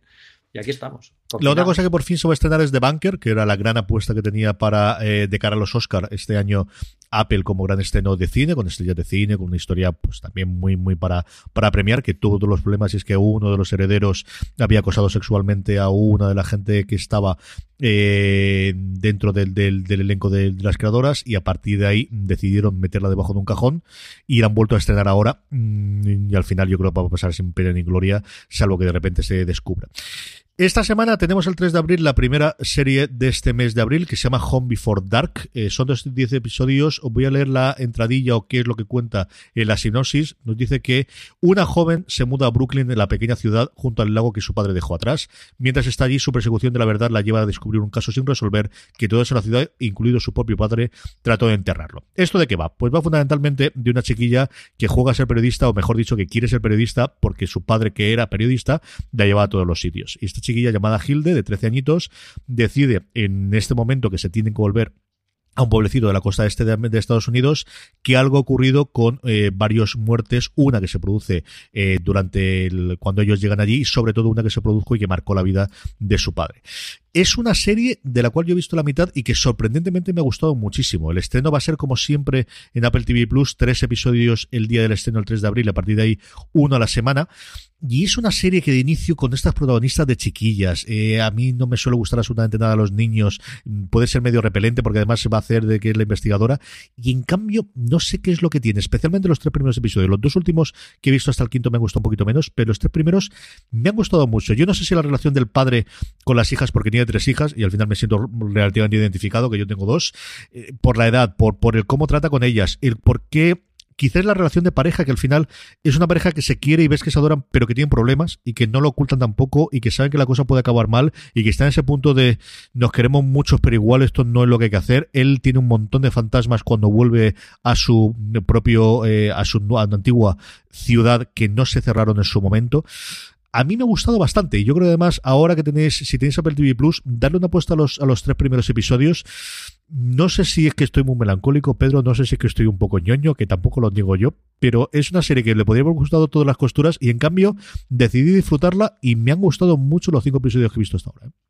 Y aquí estamos.
La otra cosa que por fin se va a estrenar es The Bunker, que era la gran apuesta que tenía para eh, de cara a los Oscar este año Apple como gran estreno de cine, con estrellas de cine, con una historia pues también muy, muy para, para premiar, que todos los problemas es que uno de los herederos había acosado sexualmente a una de la gente que estaba eh, dentro del, del, elenco de, las creadoras y a partir de ahí decidieron meterla debajo de un cajón y la han vuelto a estrenar ahora mm, y al final yo creo que va a pasar sin pena ni gloria salvo que de repente se descubra. Esta semana tenemos el 3 de abril la primera serie de este mes de abril que se llama Home Before Dark. Eh, son 10 episodios. Os voy a leer la entradilla o qué es lo que cuenta en la sinopsis. Nos dice que una joven se muda a Brooklyn, en la pequeña ciudad, junto al lago que su padre dejó atrás. Mientras está allí, su persecución de la verdad la lleva a descubrir un caso sin resolver que toda esa ciudad, incluido su propio padre, trató de enterrarlo. ¿Esto de qué va? Pues va fundamentalmente de una chiquilla que juega a ser periodista, o mejor dicho, que quiere ser periodista porque su padre, que era periodista, la lleva a todos los sitios. Chiquilla llamada Hilde, de 13 añitos, decide en este momento que se tienen que volver a un pueblecito de la costa este de, Estados Unidos que algo ha ocurrido con eh, varias muertes, una que se produce eh, durante cuando ellos llegan allí y sobre todo una que se produjo y que marcó la vida de su padre. Es una serie de la cual yo he visto la mitad y que sorprendentemente me ha gustado muchísimo. El estreno va a ser como siempre en Apple TV Plus, tres episodios el día del estreno el 3 de abril, a partir de ahí uno a la semana. Y es una serie que de inicio con estas protagonistas de chiquillas. Eh, a mí no me suele gustar absolutamente nada a los niños. Puede ser medio repelente porque además se va a hacer de que es la investigadora. Y en cambio, no sé qué es lo que tiene. Especialmente los tres primeros episodios. Los dos últimos que he visto hasta el quinto me han gustado un poquito menos. Pero los tres primeros me han gustado mucho. Yo no sé si la relación del padre con las hijas, porque tiene tres hijas y al final me siento relativamente identificado, que yo tengo dos, eh, por la edad, por, por el cómo trata con ellas, el por qué quizás la relación de pareja, que al final es una pareja que se quiere y ves que se adoran, pero que tienen problemas y que no lo ocultan tampoco y que saben que la cosa puede acabar mal y que está en ese punto de nos queremos muchos, pero igual esto no es lo que hay que hacer. Él tiene un montón de fantasmas cuando vuelve a su propio, eh, a su antigua ciudad que no se cerraron en su momento a mí me ha gustado bastante. Yo creo además, ahora que tenéis, si tenéis Apple TV Plus, darle una apuesta a los, a los tres primeros episodios. No sé si es que estoy muy melancólico, Pedro, no sé si es que estoy un poco ñoño, que tampoco lo digo yo, pero es una serie que le podría haber gustado todas las costuras y en cambio decidí disfrutarla y me han gustado mucho los cinco episodios que he visto hasta ahora. ¿eh?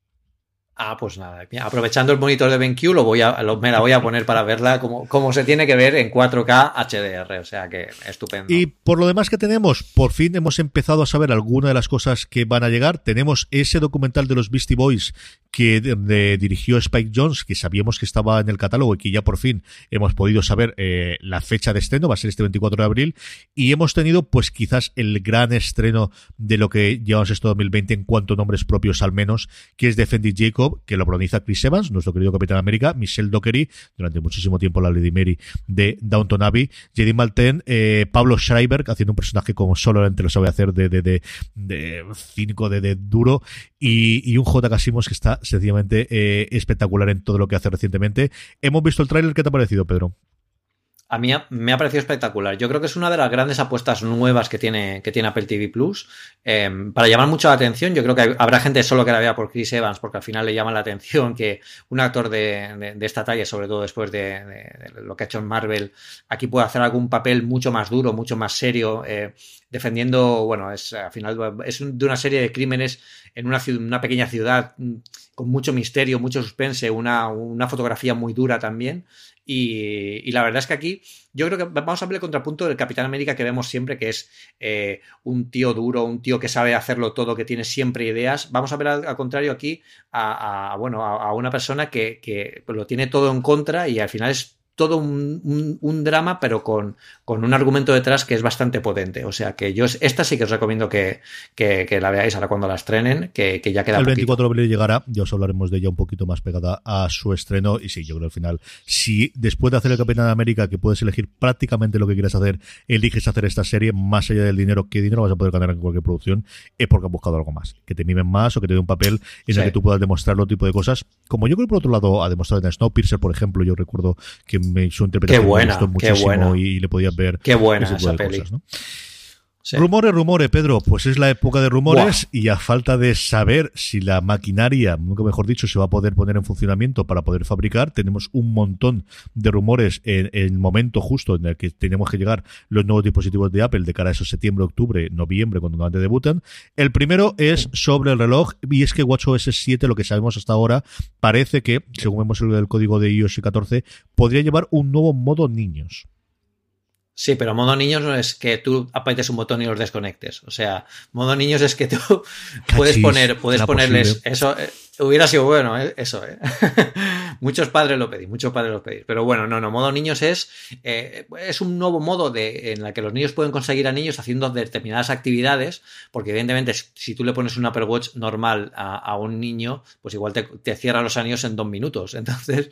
Ah, pues nada, aprovechando el monitor de BenQ, lo voy a, me la voy a poner para verla como, como se tiene que ver en 4K HDR, o sea que estupendo.
Y por lo demás que tenemos, por fin hemos empezado a saber algunas de las cosas que van a llegar. Tenemos ese documental de los Beastie Boys que dirigió Spike Jones, que sabíamos que estaba en el catálogo y que ya por fin hemos podido saber eh, la fecha de estreno, va a ser este 24 de abril, y hemos tenido pues quizás el gran estreno de lo que llevamos este 2020 en cuanto a nombres propios al menos, que es Defending Jacob, que lo protagoniza Chris Evans, nuestro querido Capitán América, Michelle Dockery, durante muchísimo tiempo la Lady Mary de Downton Abbey, J.D. Malten, eh, Pablo Schreiber, haciendo un personaje como solamente lo sabe hacer de, de, de, de cínico, de, de duro, y, y un J. Casimos que está sencillamente eh, espectacular en todo lo que hace recientemente. Hemos visto el tráiler, ¿qué te ha parecido, Pedro?
A mí me ha parecido espectacular. Yo creo que es una de las grandes apuestas nuevas que tiene, que tiene Apple TV Plus. Em, para llamar mucho la atención, yo creo que habrá gente solo que la vea por Chris Evans, porque al final le llama la atención que un actor de, esta talla, sobre todo después de, lo que ha hecho en Marvel, aquí puede hacer algún papel mucho más duro, mucho más serio, eh, defendiendo, bueno, es al final es de una serie de crímenes en una, una pequeña ciudad mm, con mucho misterio, mucho suspense, una fotografía muy dura también. Y, la verdad es que aquí yo creo que vamos a ver el contrapunto del Capitán América que vemos siempre, que es eh, un tío duro, un tío que sabe hacerlo todo, que tiene siempre ideas. Vamos a ver al, contrario aquí a, bueno, a, una persona que, que, lo tiene todo en contra y al final es todo un, drama, pero con, con, un argumento detrás que es bastante potente. O sea que yo esta sí que os recomiendo que, la veáis ahora cuando la estrenen, que, ya queda.
El 24 de abril llegará, ya os hablaremos de ella un poquito más pegada a su estreno. Y sí, yo creo al final, si después de hacer el Capitán de América, que puedes elegir prácticamente lo que quieras hacer, eliges hacer esta serie, más allá del dinero, qué dinero vas a poder ganar en cualquier producción, es porque has buscado algo más. Que te mimen más o que te dé un papel en el que tú puedas demostrar otro tipo de cosas. Como yo creo por otro lado ha demostrado en Snowpiercer, por ejemplo, yo recuerdo que su interpretación
qué buena,
muchísimo y le podías ver
qué buena esa peli.
Rumores, rumores, Pedro. Pues es la época de rumores y a falta de saber si la maquinaria, nunca mejor dicho, se va a poder poner en funcionamiento para poder fabricar, tenemos un montón de rumores en, el momento justo en el que tenemos que llegar los nuevos dispositivos de Apple de cara a esos septiembre, octubre, noviembre, cuando normalmente debutan. El primero es sobre el reloj y es que WatchOS 7, lo que sabemos hasta ahora, parece que, según vemos el, código de iOS 14, podría llevar un nuevo modo niños.
Sí, pero modo niños no es que tú apretes un botón y los desconectes. O sea, modo niños es que tú (laughs) puedes poner, puedes ponerles eso. Eh, hubiera sido bueno, eh, eso, eh. (laughs) muchos padres lo pedí, muchos padres lo pedí. Pero bueno, no, no, modo niños es, es un nuevo modo de, en la que los niños pueden conseguir a niños haciendo determinadas actividades, porque evidentemente si tú le pones un Apple Watch normal a, un niño, pues igual te, te cierra los anillos en dos minutos. (laughs) Entonces,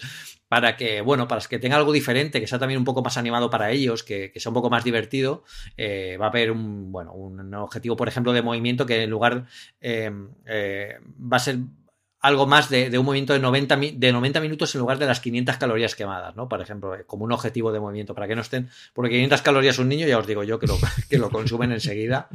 para que, bueno, para que tenga algo diferente, que sea también un poco más animado para ellos, que, sea un poco más divertido, eh, va a haber un, bueno, un objetivo, por ejemplo, de movimiento que en lugar eh, eh, va a ser algo más de, un movimiento de 90, de 90 minutos en lugar de las 500 calorías quemadas, ¿no? Por ejemplo, como un objetivo de movimiento, para que no estén, porque 500 calorías un niño, ya os digo yo que lo, (laughs) que lo consumen enseguida.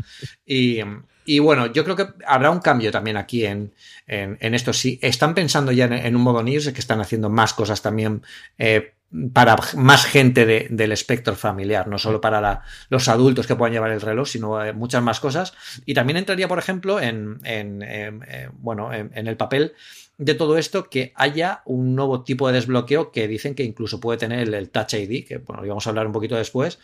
Y, y bueno, yo creo que habrá un cambio también aquí en, en, esto. Si están pensando ya en, un modo news, es que están haciendo más cosas también eh, para más gente del espectro familiar, no solo para los adultos que puedan llevar el reloj, sino eh, muchas más cosas. Y también entraría, por ejemplo, en, eh, bueno, en, el papel de todo esto que haya un nuevo tipo de desbloqueo que dicen que incluso puede tener el, Touch ID, que bueno, vamos a hablar un poquito después,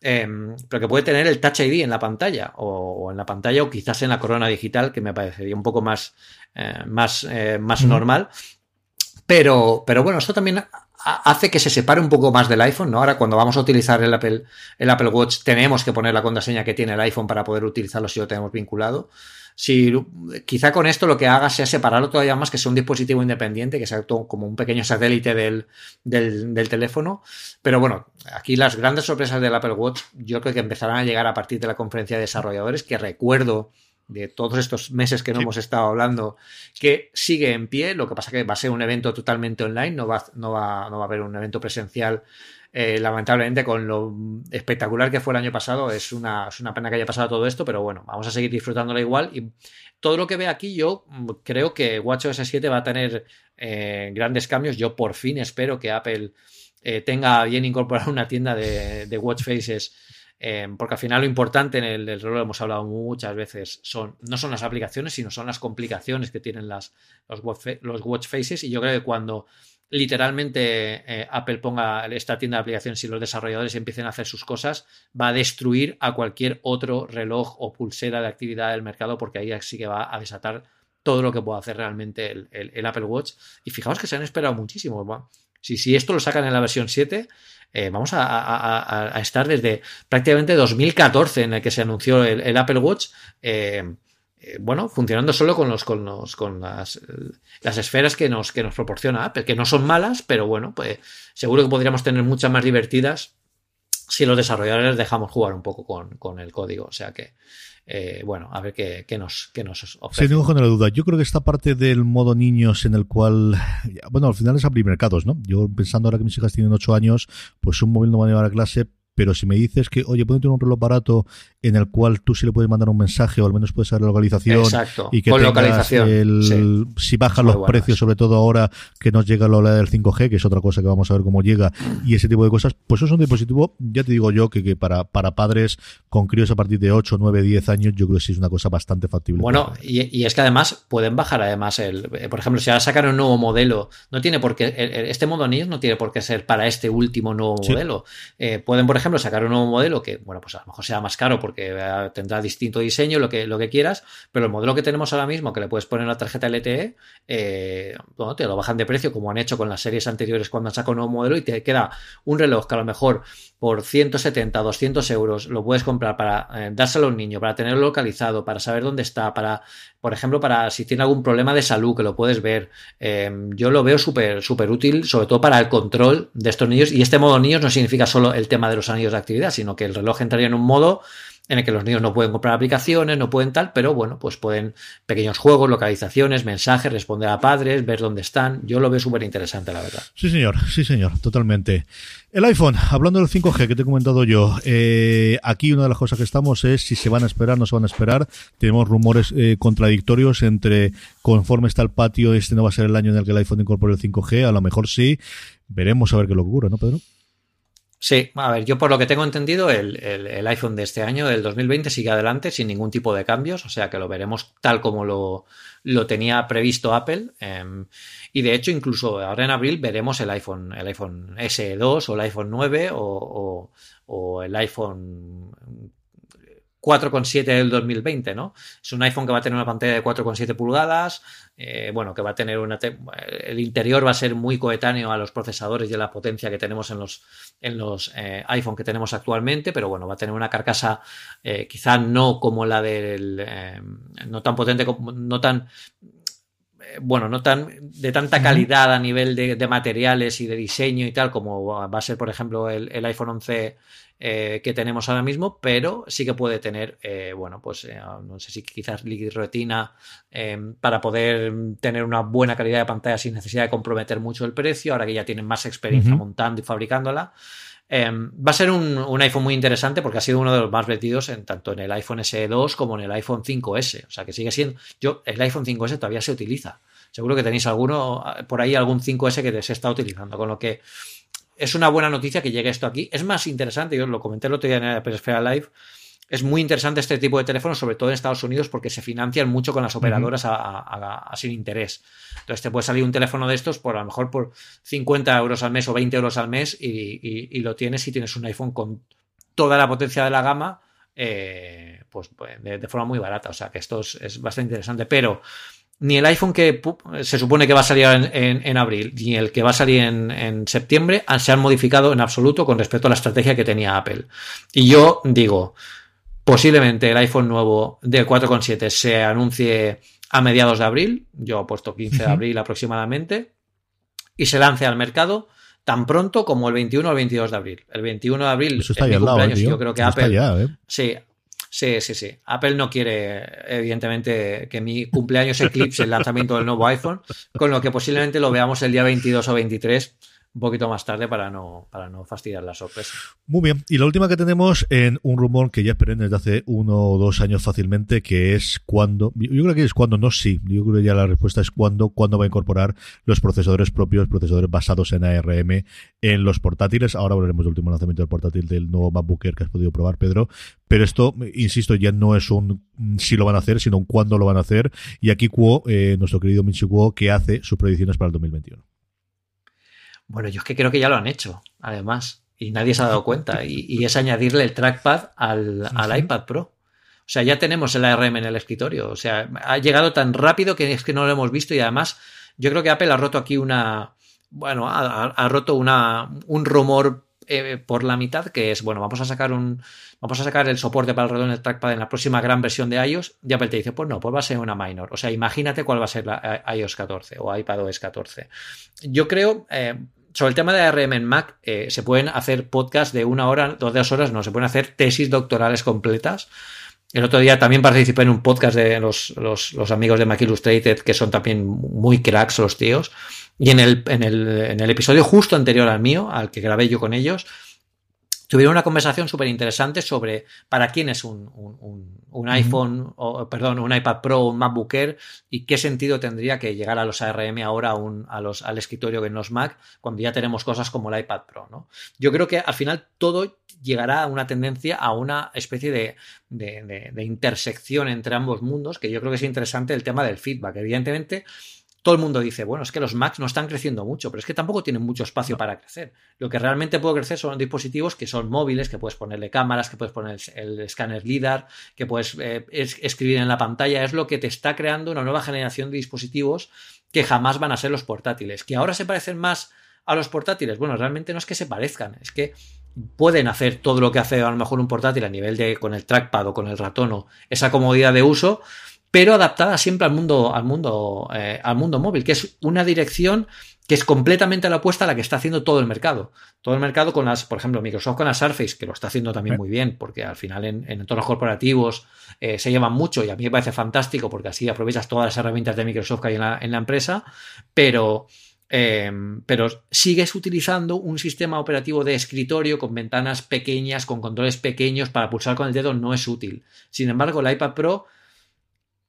em, pero que puede tener el Touch ID en la pantalla o, en la pantalla o quizás en la corona digital, que me parecería un poco más, eh, más, eh, más normal. Pero, pero bueno, esto también hace que se separe un poco más del iPhone, ¿no? Ahora cuando vamos a utilizar el Apple, el Apple Watch tenemos que poner la contraseña que tiene el iPhone para poder utilizarlo si lo tenemos vinculado si quizá con esto lo que haga sea separarlo todavía más, que sea un dispositivo independiente, que sea como un pequeño satélite del, del, teléfono. Pero bueno, aquí las grandes sorpresas del Apple Watch yo creo que empezarán a llegar a partir de la conferencia de desarrolladores, que recuerdo de todos estos meses que no hemos estado hablando, que sigue en pie. Lo que pasa que va a ser un evento totalmente online, no va, no va, no va a haber un evento presencial eh, lamentablemente, con lo espectacular que fue el año pasado, es una, es una pena que haya pasado todo esto, pero bueno, vamos a seguir disfrutándolo igual. Y todo lo que ve aquí, yo mm, creo que WatchOS 7 va a tener eh, grandes cambios. Yo por fin espero que Apple eh, tenga bien incorporar una tienda de, de watch faces. Porque al final lo importante en el, el hemos hablado muchas veces, son, no son las aplicaciones, sino son las complicaciones que tienen las, los, los watch faces. Y yo creo que cuando literalmente eh, Apple ponga esta tienda de aplicaciones y los desarrolladores empiecen a hacer sus cosas, va a destruir a cualquier otro reloj o pulsera de actividad del mercado porque ahí sí que va a desatar todo lo que pueda hacer realmente el, Apple Watch. Y fijaos que se han esperado muchísimo. Si, si esto lo sacan en la versión 7, eh, vamos a, estar desde prácticamente 2014 en el que se anunció el, Apple Watch. Eh, eh, bueno, funcionando solo con los, con los, con las, las esferas que nos, que nos proporciona Apple, que no son malas, pero bueno, pues seguro que podríamos tener muchas más divertidas si los desarrolladores dejamos jugar un poco con, el código. O sea que, eh, bueno, a ver qué, nos, qué nos ofrece.
Sin ninguna duda. Yo creo que esta parte del modo niños en el cual, bueno, al final es abrir mercados, ¿no? Yo pensando ahora que mis hijas tienen 8 años, pues un móvil no va a llevar a clase, pero si me dices que, oye, puedo tener un reloj barato en el cual tú sí le puedes mandar un mensaje o al menos puedes saber la localización y que
con localización,
el, si bajan los precios, sobre todo ahora que nos llega la ola del 5G, que es otra cosa que vamos a ver cómo llega y ese tipo de cosas, pues eso es un dispositivo, ya te digo yo, que, que para, para padres con críos a partir de 8, 9, 10 años, yo creo que sí es una cosa bastante factible.
Bueno, y, es que además pueden bajar además el, por ejemplo, si ahora sacan un nuevo modelo, no tiene por qué, este modo NIS no tiene por qué ser para este último nuevo modelo. Eh, pueden, por ejemplo, sacar un nuevo modelo que, bueno, pues a lo mejor sea más caro porque eh, tendrá distinto diseño, lo que, lo que quieras, pero el modelo que tenemos ahora mismo, que le puedes poner una tarjeta LTE, eh, bueno, te lo bajan de precio como han hecho con las series anteriores cuando han sacado un nuevo modelo y te queda un reloj que a lo mejor por 170, 200 euros lo puedes comprar para eh, dárselo a un niño, para tenerlo localizado, para saber dónde está, para, por ejemplo, para si tiene algún problema de salud que lo puedes ver. yo lo veo súper, súper útil, sobre todo para el control de estos niños. Y este modo niños no significa solo el tema de los anillos de actividad, sino que el reloj entraría en un modo en el que los niños no pueden comprar aplicaciones, no pueden tal, pero bueno, pues pueden pequeños juegos, localizaciones, mensajes, responder a padres, ver dónde están. Yo lo veo súper interesante, la verdad.
Sí, señor, sí, señor, totalmente. El iPhone, hablando del 5G que te he comentado yo, eh, aquí una de las cosas que estamos es si se van a esperar, no se van a esperar. Tenemos rumores eh, contradictorios entre conforme está el patio, este no va a ser el año en el que el iPhone incorpore el 5G, a lo mejor sí. Veremos a ver qué lo ocurre, ¿no, Pedro?
Sí, a ver, yo por lo que tengo entendido, el, iPhone de este año, del 2020, sigue adelante sin ningún tipo de cambios, o sea que lo veremos tal como lo, lo tenía previsto Apple. Em, y de hecho, incluso ahora en abril veremos el iPhone, el iPhone SE2 o el iPhone 9 o, o el iPhone 4,7 del 2020, ¿no? Es un iPhone que va a tener una pantalla de 4,7 pulgadas, eh, bueno, que va a tener una... El interior va a ser muy coetáneo a los procesadores y a la potencia que tenemos en los, en los eh, iPhone que tenemos actualmente, pero bueno, va a tener una carcasa eh, quizá no como la del... no tan potente, no tan bueno, no tan de tanta calidad a nivel de, materiales y de diseño y tal, como va a ser, por ejemplo, el, el iPhone 11 eh, que tenemos ahora mismo, pero sí que puede tener, eh, bueno, pues eh, no sé si quizás Liquid Retina para poder tener una buena calidad de pantalla sin necesidad de comprometer mucho el precio, ahora que ya tienen más experiencia montando y fabricándola. va a ser un, iPhone muy interesante porque ha sido uno de los más vendidos en, tanto en el iPhone SE2 como en el iPhone 5S. O sea que sigue siendo. Yo, el iPhone 5S todavía se utiliza. Seguro que tenéis alguno, por ahí algún 5S que se está utilizando. Con lo que es una buena noticia que llegue esto aquí. Es más interesante, yo lo comenté el otro día en la Peresfera Live, es muy interesante este tipo de teléfonos, sobre todo en Estados Unidos, porque se financian mucho con las operadoras a, sin interés. Entonces te puede salir un teléfono de estos por a lo mejor por 50 euros al mes o 20 euros al mes y, lo tienes y tienes un iPhone con toda la potencia de la gama, eh, pues, pues de, forma muy barata. O sea que esto es bastante interesante. Pero ni el iPhone que se supone que va a salir en, abril, ni el que va a salir en, septiembre se han modificado en absoluto con respecto a la estrategia que tenía Apple. Y yo digo, posiblemente el iPhone nuevo del 4.7 se anuncie a mediados de abril, yo he puesto 15 de abril aproximadamente, y se lance al mercado tan pronto como el 21 o el 22 de abril. El 21 de abril
es mi cumpleaños
yo creo que Apple...
¿eh?
Sí, Sí, sí, sí. Apple no quiere, evidentemente, que mi cumpleaños eclipse el lanzamiento del nuevo iPhone, con lo que posiblemente lo veamos el día 22 o 23 un poquito más tarde para no, para no fastidiar la sorpresa.
Muy bien. Y la última que tenemos en un rumor que ya esperen desde hace uno o dos años fácilmente, que es cuando, yo creo que es cuando, no sí, yo creo que ya la respuesta es cuando, cuando va a incorporar los procesadores propios, procesadores basados en ARM en los portátiles. Ahora hablaremos del último lanzamiento del portátil del nuevo MacBook Air que has podido probar, Pedro. Pero esto, insisto, ya no es un si lo van a hacer, sino un cuándo lo van a hacer. Y aquí Kuo, eh, nuestro querido Michi Kuo, que hace sus predicciones para el 2021.
Bueno, yo es que creo que ya lo han hecho, además, y nadie se ha dado cuenta, y, es añadirle el trackpad al, iPad Pro. O sea, ya tenemos el ARM en el escritorio. O sea, ha llegado tan rápido que es que no lo hemos visto y además yo creo que Apple ha roto aquí una, bueno, ha, roto una, un rumor eh, por la mitad que es, bueno, vamos a sacar un, vamos a sacar el soporte para el ratón del trackpad en la próxima gran versión de iOS. Y Apple te dice, pues no, pues va a ser una minor. O sea, imagínate cuál va a ser la eh, iOS 14 o iPadOS 14. Yo creo, eh, sobre el tema de ARM en Mac, eh, se pueden hacer podcasts de una hora, dos horas, no, se pueden hacer tesis doctorales completas. El otro día también participé en un podcast de los, amigos de Mac Illustrated, que son también muy cracks los tíos. Y en el, en el, en el episodio justo anterior al mío, al que grabé yo con ellos, tuvieron una conversación súper interesante sobre para quién es un, iPhone, o, perdón, un iPad Pro un MacBook Air y qué sentido tendría que llegar a los ARM ahora a los, al escritorio que en los Mac cuando ya tenemos cosas como el iPad Pro. ¿no? Yo creo que al final todo llegará a una tendencia a una especie de, de intersección entre ambos mundos que yo creo que es interesante el tema del feedback. Evidentemente, todo el mundo dice, bueno, es que los Macs no están creciendo mucho, pero es que tampoco tienen mucho espacio para crecer. Lo que realmente puede crecer son dispositivos que son móviles, que puedes ponerle cámaras, que puedes poner el, escáner LIDAR, que puedes eh, escribir en la pantalla. Es lo que te está creando una nueva generación de dispositivos que jamás van a ser los portátiles. Que ahora se parecen más a los portátiles. Bueno, realmente no es que se parezcan, es que pueden hacer todo lo que hace a lo mejor un portátil a nivel de con el trackpad o con el ratón o esa comodidad de uso pero adaptada siempre al mundo, al mundo, eh, al mundo móvil, que es una dirección que es completamente la apuesta a la que está haciendo todo el mercado. Todo el mercado con las, por ejemplo, Microsoft con la Surface, que lo está haciendo también muy bien, porque al final en, entornos corporativos eh, se llevan mucho y a mí me parece fantástico porque así aprovechas todas las herramientas de Microsoft que hay en la, en la empresa, pero Em, pero sigues utilizando un sistema operativo de escritorio con ventanas pequeñas, con controles pequeños, para pulsar con el dedo no es útil. Sin embargo, el iPad Pro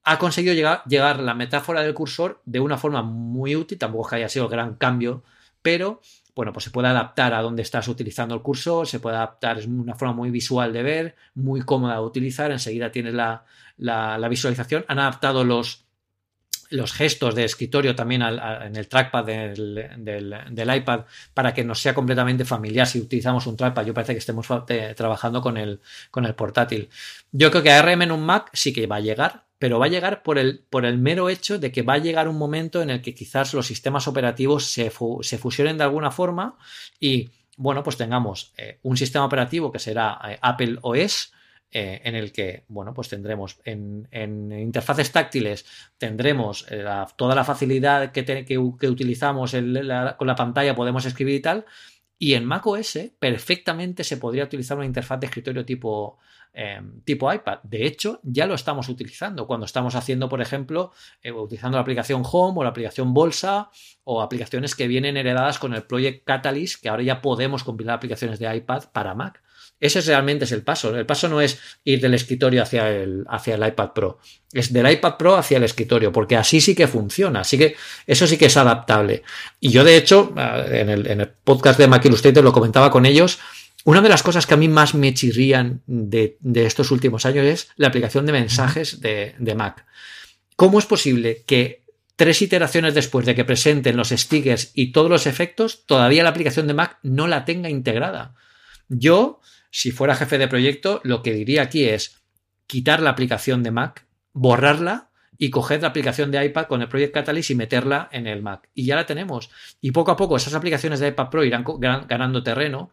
ha conseguido llegar, la metáfora del cursor de una forma muy útil, tampoco es que haya sido el gran cambio, pero bueno, pues se puede adaptar a dónde estás utilizando el cursor, se puede adaptar, es una forma muy visual de ver, muy cómoda de utilizar, enseguida tienes la, la visualización. Han adaptado los, los gestos de escritorio también en el trackpad del, iPad para que nos sea completamente familiar si utilizamos un trackpad. Yo parece que estemos trabajando con el, con el portátil. Yo creo que ARM en un Mac sí que va a llegar, pero va a llegar por el, por el mero hecho de que va a llegar un momento en el que quizás los sistemas operativos se, fusionen de alguna forma y, bueno, pues tengamos eh, un sistema operativo que será eh, Apple OS eh, en el que, bueno, pues tendremos en, interfaces táctiles, tendremos toda la facilidad que, que, utilizamos con la pantalla, podemos escribir y tal, y en macOS perfectamente se podría utilizar una interfaz de escritorio tipo, em, tipo iPad. De hecho, ya lo estamos utilizando cuando estamos haciendo, por ejemplo, eh, utilizando la aplicación Home o la aplicación Bolsa o aplicaciones que vienen heredadas con el Project Catalyst, que ahora ya podemos compilar aplicaciones de iPad para Mac. Ese realmente es el paso. El paso no es ir del escritorio hacia el, hacia el iPad Pro. Es del iPad Pro hacia el escritorio, porque así sí que funciona. Así que eso sí que es adaptable. Y yo, de hecho, en el, podcast de Mac Illustrator lo comentaba con ellos. Una de las cosas que a mí más me chirrían de, estos últimos años es la aplicación de mensajes de, de Mac. ¿Cómo es posible que tres iteraciones después de que presenten los stickers y todos los efectos, todavía la aplicación de Mac no la tenga integrada? Yo si fuera jefe de proyecto, lo que diría aquí es quitar la aplicación de Mac, borrarla y coger la aplicación de iPad con el Project Catalyst y meterla en el Mac. Y ya la tenemos. Y poco a poco esas aplicaciones de iPad Pro irán ganando terreno,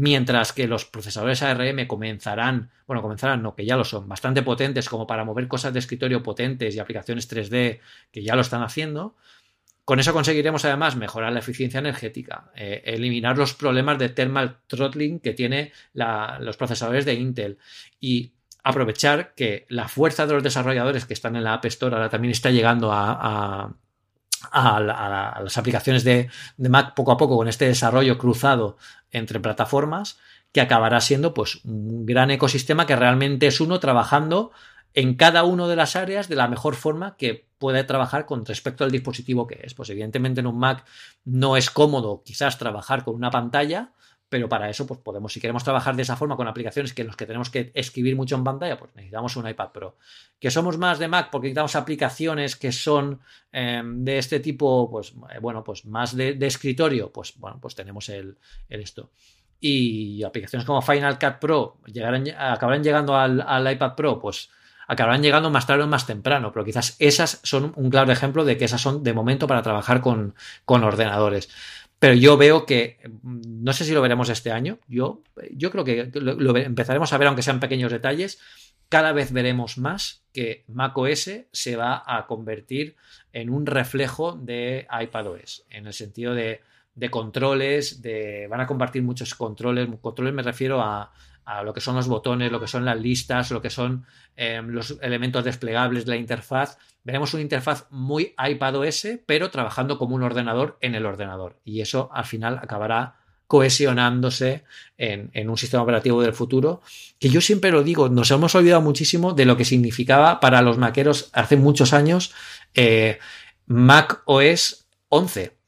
mientras que los procesadores ARM comenzarán, bueno, comenzarán, no, que ya lo son, bastante potentes como para mover cosas de escritorio potentes y aplicaciones 3D que ya lo están haciendo. Con eso conseguiremos además mejorar la eficiencia energética, eh, eliminar los problemas de thermal throttling que tienen los procesadores de Intel y aprovechar que la fuerza de los desarrolladores que están en la App Store ahora también está llegando a, las aplicaciones de, Mac poco a poco con este desarrollo cruzado entre plataformas que acabará siendo pues un gran ecosistema que realmente es uno trabajando en cada una de las áreas de la mejor forma que puede trabajar con respecto al dispositivo que es. Pues evidentemente en un Mac no es cómodo quizás trabajar con una pantalla, pero para eso pues podemos, si queremos trabajar de esa forma con aplicaciones que los que tenemos que escribir mucho en pantalla, pues necesitamos un iPad Pro. Que somos más de Mac porque necesitamos aplicaciones que son em, de este tipo, pues eh, bueno, pues más de, escritorio, pues bueno, pues tenemos el, esto. Y aplicaciones como Final Cut Pro llegarán, acabarán llegando al iPad Pro, pues acabarán llegando más tarde o más temprano, pero quizás esas son un claro ejemplo de que esas son de momento para trabajar con, ordenadores. Pero yo veo que, mm, no sé si lo veremos este año, yo, yo creo que lo, empezaremos a ver, aunque sean pequeños detalles, cada vez veremos más que macOS se va a convertir en un reflejo de iPadOS, en el sentido de, de controles, de, van a compartir muchos controles, controles me refiero a, a lo que son los botones, lo que son las listas, lo que son em, los elementos desplegables de la interfaz. Veremos una interfaz muy iPadOS, pero trabajando como un ordenador en el ordenador. Y eso al final acabará cohesionándose en, un sistema operativo del futuro, que yo siempre lo digo, nos hemos olvidado muchísimo de lo que significaba para los maqueros hace muchos años eh, Mac OS 11.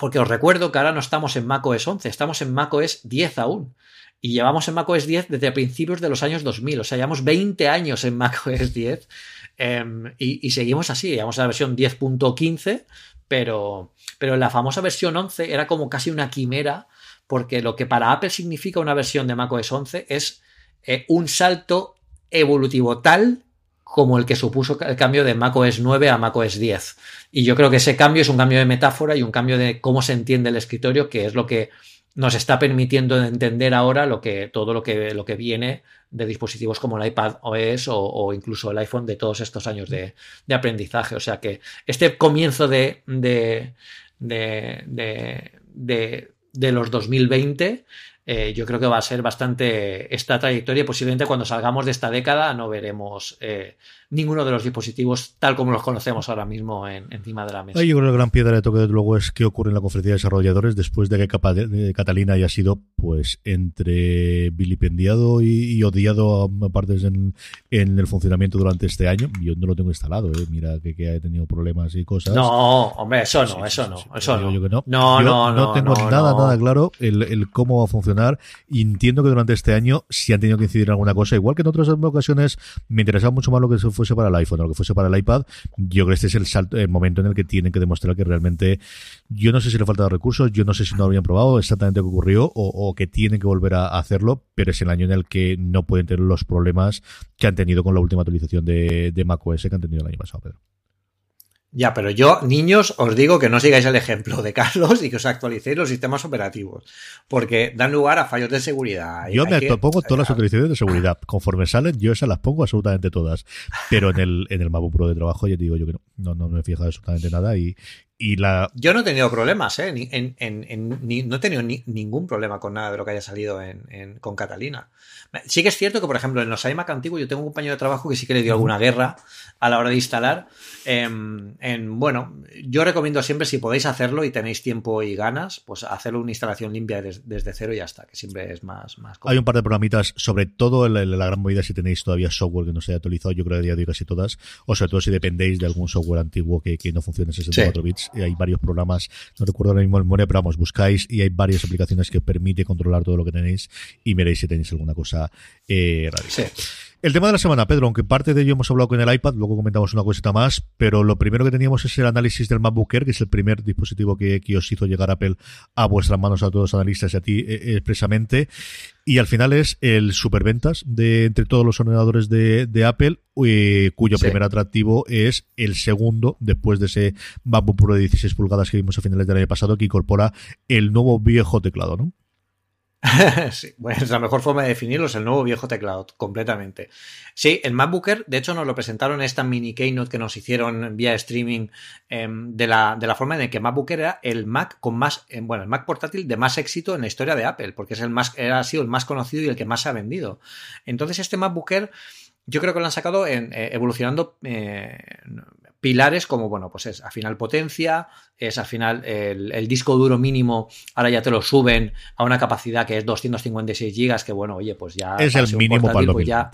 Porque os recuerdo que ahora no estamos en Mac OS 11, estamos en Mac OS 10 aún. Y llevamos en macOS 10 desde principios de los años 2000, o sea, llevamos 20 años en macOS 10 em, y, seguimos así, llevamos a la versión 10.15, pero, pero la famosa versión 11 era como casi una quimera, porque lo que para Apple significa una versión de macOS 11 es eh, un salto evolutivo tal como el que supuso el cambio de macOS 9 a macOS 10. Y yo creo que ese cambio es un cambio de metáfora y un cambio de cómo se entiende el escritorio, que es lo que nos está permitiendo entender ahora lo que, todo lo que, lo que viene de dispositivos como el iPad OS o, incluso el iPhone de todos estos años de, aprendizaje. O sea que este comienzo de, de, de, de los 2020 eh, yo creo que va a ser bastante esta trayectoria. Posiblemente cuando salgamos de esta década no veremos eh, ninguno de los dispositivos tal como los conocemos ahora mismo encima de la mesa.
yo creo que la gran piedra de toque, desde luego, es qué ocurre en la conferencia de desarrolladores después de que Catalina haya sido, pues, entre vilipendiado y, odiado a partes en, el funcionamiento durante este año. Yo no lo tengo instalado, ¿eh? mira que, que ha tenido problemas y cosas.
No, hombre, eso no, eso no, eso no.
no. No, no, no, tengo nada, nada claro el, el cómo va a funcionar. Y entiendo que durante este año, si han tenido que incidir en alguna cosa, igual que en otras ocasiones, me interesaba mucho más lo que fuese para el iPhone o lo que fuese para el iPad. Yo creo que este es el, salto, el momento en el que tienen que demostrar que realmente, yo no sé si le falta recursos, yo no sé si no habían probado exactamente qué ocurrió o, que tienen que volver a hacerlo, pero es el año en el que no pueden tener los problemas que han tenido con la última actualización de, de macOS que han tenido el año pasado, Pedro.
Ya, pero yo, niños, os digo que no sigáis el ejemplo de Carlos y que os actualicéis los sistemas operativos, porque dan lugar a fallos de seguridad.
Yo me pongo todas las actualizaciones de seguridad. Conforme salen, yo esas las pongo absolutamente todas. Pero en el, en el MacBook Pro de trabajo ya digo yo que no, no, no me he fijado absolutamente nada y, y la...
Yo no he tenido problemas, ¿eh? en, en, en, no he tenido ningún problema con nada de lo que haya salido con Catalina. Sí que es cierto que, por ejemplo, en los iMac antiguos yo tengo un compañero de trabajo que sí que le dio alguna guerra a la hora de instalar. Em, en, bueno, yo recomiendo siempre, si podéis hacerlo y tenéis tiempo y ganas, pues hacerlo una instalación limpia desde cero y ya está, que siempre es más... más
Hay un par de programitas, sobre todo en la, gran movida si tenéis todavía software que no se haya actualizado, yo creo que a día de hoy casi todas, o sobre todo si dependéis de algún software antiguo que, que no funcione en 64 bits, hay varios programas, no recuerdo ahora mismo el memoria, pero vamos, buscáis y hay varias aplicaciones que permite controlar todo lo que tenéis y veréis si tenéis alguna cosa eh, El tema de la semana, Pedro, aunque parte de ello hemos hablado con el iPad, luego comentamos una cosita más, pero lo primero que teníamos es el análisis del MacBook Air, que es el primer dispositivo que, os hizo llegar Apple a vuestras manos, a todos los analistas y a ti eh, expresamente. Y al final es el superventas de entre todos los ordenadores de, Apple, eh, cuyo primer atractivo es el segundo, después de ese MacBook Pro de 16 pulgadas que vimos a finales del año pasado, que incorpora el nuevo viejo teclado, ¿no? (laughs)
bueno, la mejor forma de definirlo es el nuevo viejo teclado, completamente. Sí, el MacBooker, de hecho, nos lo presentaron en esta mini keynote que nos hicieron vía streaming em, de, la, de, la, forma en que MacBooker era el Mac con más, em, bueno, el Mac portátil de más éxito en la historia de Apple, porque es el más, ha sido el más conocido y el que más se ha vendido. Entonces, este MacBooker yo creo que lo han sacado en, eh, evolucionando eh, pilares como, bueno, pues es al final potencia, es al final el, disco duro mínimo, ahora ya te lo suben a una capacidad que es 256 gigas, que bueno, oye, pues ya...
Es el mínimo para lo pues
ya,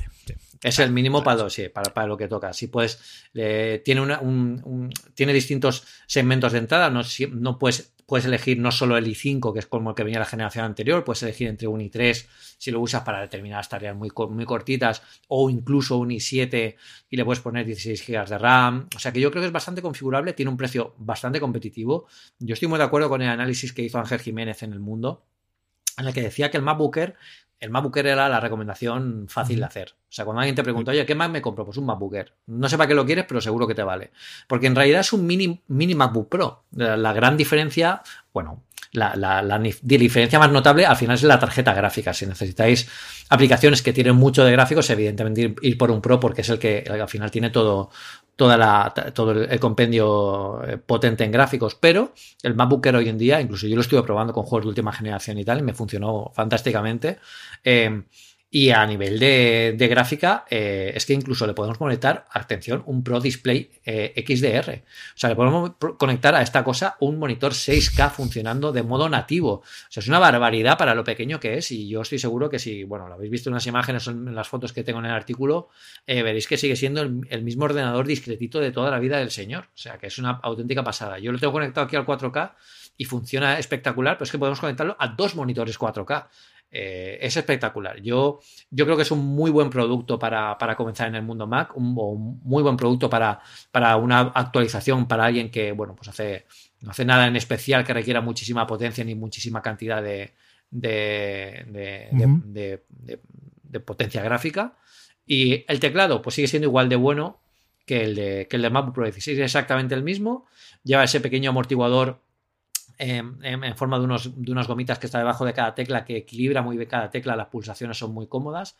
Es el mínimo para lo, sí, para, para, lo que toca. Si puedes, tiene, una, un, tiene distintos segmentos de entrada, no, no puedes Puedes elegir no solo el i5, que es como el que venía la generación anterior, puedes elegir entre un i3 si lo usas para determinadas tareas muy, muy cortitas, o incluso un i7 y le puedes poner 16 GB de RAM. O sea que yo creo que es bastante configurable, tiene un precio bastante competitivo. Yo estoy muy de acuerdo con el análisis que hizo Ángel Jiménez en el mundo, en el que decía que el MacBooker el MacBook era la recomendación fácil de hacer. O sea, cuando alguien te pregunta, oye, ¿qué Mac me compro? Pues un MacBook No sé para qué lo quieres, pero seguro que te vale. Porque en realidad es un mini, mini MacBook Pro. La, gran diferencia, bueno, la, diferencia más notable al final es la tarjeta gráfica. Si necesitáis aplicaciones que tienen mucho de gráficos, evidentemente ir, por un Pro porque es el que al final tiene todo, toda la, todo el compendio eh, potente en gráficos, pero el MacBook hoy en día, incluso yo lo estuve probando con juegos de última generación y tal, y me funcionó fantásticamente. Eh, y a nivel de, gráfica, eh, es que incluso le podemos conectar, atención, un Pro Display eh, XDR. O sea, le podemos conectar a esta cosa un monitor 6K funcionando de modo nativo. O sea, es una barbaridad para lo pequeño que es. Y yo estoy seguro que si, bueno, lo habéis visto en las imágenes o en las fotos que tengo en el artículo, eh, veréis que sigue siendo el, el, mismo ordenador discretito de toda la vida del señor. O sea, que es una auténtica pasada. Yo lo tengo conectado aquí al 4K y funciona espectacular, pero es que podemos conectarlo a dos monitores 4K. Eh, es espectacular. Yo, yo creo que es un muy buen producto para, comenzar en el mundo Mac, un, muy buen producto para, para, una actualización para alguien que, bueno, pues hace, no hace nada en especial que requiera muchísima potencia ni muchísima cantidad de, de, de, potencia gráfica. Y el teclado, pues sigue siendo igual de bueno que el de, que el de MacBook Pro 16, exactamente el mismo. Lleva ese pequeño amortiguador en, forma de, unos, de unas gomitas que está debajo de cada tecla que equilibra muy bien cada tecla, las pulsaciones son muy cómodas.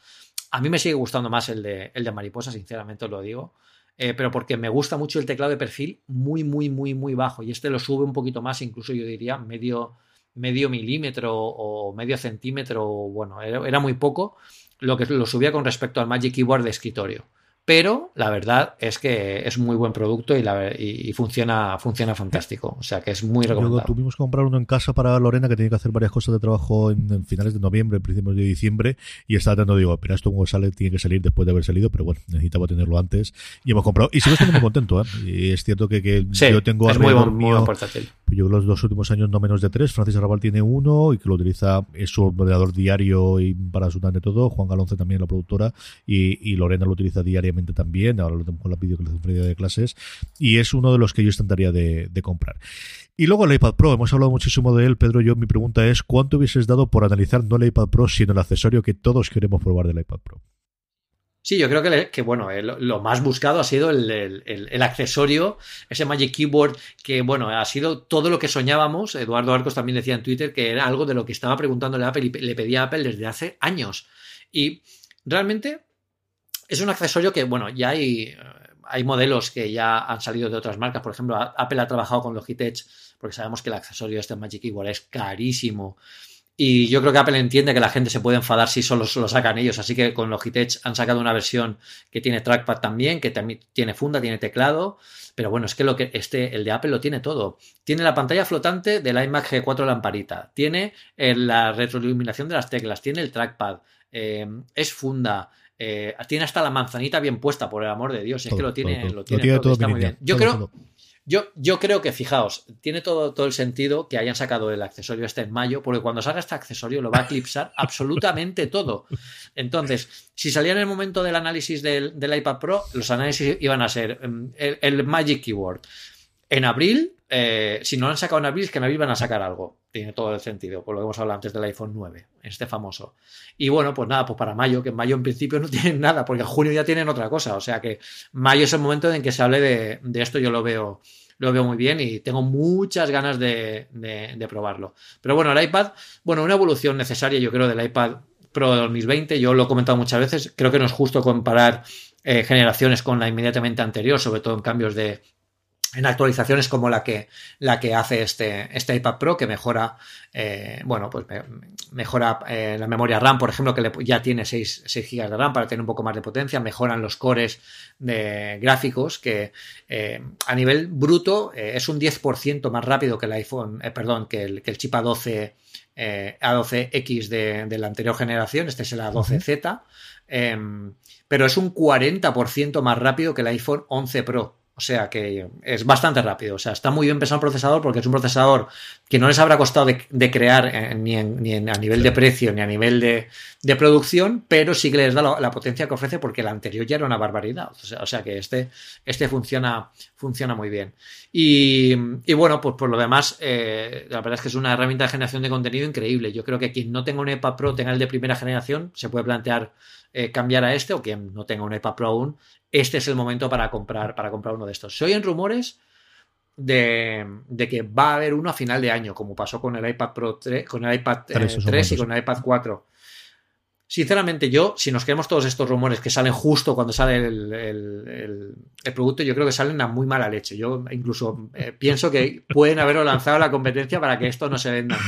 A mí me sigue gustando más el de, el de mariposa, sinceramente os lo digo. eh, pero porque me gusta mucho el teclado de perfil muy, muy, muy, muy bajo. Y este lo sube un poquito más, incluso yo diría medio, medio milímetro o medio centímetro, bueno, era, muy poco lo que lo subía con respecto al Magic Keyboard de escritorio pero la verdad es que es muy buen producto y, la, y, funciona, funciona fantástico. O sea que es muy recomendable.
Tuvimos que comprar uno en casa para Lorena que tenía que hacer varias cosas de trabajo en, finales de noviembre, principios de diciembre, y estaba tratando, digo, pero esto como sale, tiene que salir después de haber salido, pero bueno, necesitaba tenerlo antes. Y hemos comprado. Y sigo estando muy contento, ¿eh? Y es cierto que, que yo tengo
es muy muy portátil.
Yo los dos últimos años no menos de tres. Francis Arrabal tiene uno y que lo utiliza, es su ordenador diario y para de todo. Juan Galonce también, la productora, y, y Lorena lo utiliza diariamente también, ahora lo tengo con la videoconferencia de clases, y es uno de los que yo intentaría de, de comprar. Y luego el iPad Pro, hemos hablado muchísimo de él, Pedro. Yo, mi pregunta es: ¿cuánto hubieses dado por analizar no el iPad Pro, sino el accesorio que todos queremos probar del iPad Pro?
Sí, yo creo que, que bueno, lo más buscado ha sido el, el, el, accesorio, ese Magic Keyboard, que bueno, ha sido todo lo que soñábamos. Eduardo Arcos también decía en Twitter que era algo de lo que estaba preguntándole a Apple y le pedía Apple desde hace años. Y realmente es un accesorio que, bueno, ya hay, hay modelos que ya han salido de otras marcas. Por ejemplo, Apple ha trabajado con Logitech porque sabemos que el accesorio este Magic Keyboard es carísimo. Y yo creo que Apple entiende que la gente se puede enfadar si solo lo sacan ellos. Así que con Logitech han sacado una versión que tiene trackpad también, que también tiene funda, tiene teclado. Pero bueno, es que lo que este, el de Apple lo tiene todo. Tiene la pantalla flotante del iMac G4 lamparita. Tiene eh, la retroiluminación de las teclas. Tiene el trackpad. Eh, es funda. Eh, tiene hasta la manzanita bien puesta, por el amor de Dios. Es que lo tiene, lo tiene, todo, está muy bien. Yo creo. Yo, yo, creo que, fijaos, tiene todo, todo el sentido que hayan sacado el accesorio este en mayo, porque cuando salga este accesorio lo va a eclipsar (laughs) absolutamente todo. Entonces, si salía en el momento del análisis del, iPad Pro, los análisis iban a ser mm, el Magic Keyboard. En abril, eh, si no lo han sacado en abril, es que en abril van a sacar algo. Tiene todo el sentido, por lo que hemos hablado antes del iPhone 9, este famoso. Y bueno, pues nada, pues para mayo, que en mayo en principio no (laughs) tienen nada, porque en junio ya tienen otra cosa. O sea que mayo es el momento en que se hable de, esto, yo lo veo, lo veo muy bien y tengo muchas ganas de, probarlo. Pero bueno, el iPad, bueno, una evolución necesaria, yo creo, del iPad Pro 2020. Yo lo he comentado muchas veces, creo que no es justo comparar eh, generaciones con la inmediatamente anterior, sobre todo en cambios de, en actualizaciones como la que, la que hace este, este iPad Pro, que mejora, eh, bueno, pues mejora eh, la memoria RAM, por ejemplo, que ya tiene 6, GB de RAM para tener un poco más de potencia, mejoran los cores de gráficos, que eh, a nivel bruto es un 10% más rápido que el iPhone, perdón, que el, que el chip A12, A12X de, de, la anterior generación, este es el A12Z, em, pero es un 40% más rápido que el iPhone 11 Pro. O sea que es bastante rápido. O sea, está muy bien pensado el procesador porque es un procesador que no les habrá costado de, crear eh, ni, en, a nivel de precio ni a nivel de, producción, pero sí que les da la, potencia que ofrece porque el anterior ya era una barbaridad. O sea, que este, este funciona, funciona muy bien. Y, bueno, pues por lo demás, eh, la verdad es que es una herramienta de generación de contenido increíble. Yo creo que quien no tenga un iPad Pro, tenga el de primera generación, se puede plantear eh, cambiar a este o quien no tenga un iPad Pro aún, este es el momento para comprar, para comprar uno de estos. Se oyen rumores de, que va a haber uno a final de año, como pasó con el iPad Pro 3, con el iPad 3, eh, y con el iPad 4. Sinceramente, yo, si nos queremos todos estos rumores que salen justo cuando sale el, producto, yo creo que salen a muy mala leche. Yo incluso eh, pienso que pueden haberlo lanzado a la competencia para que esto no se venda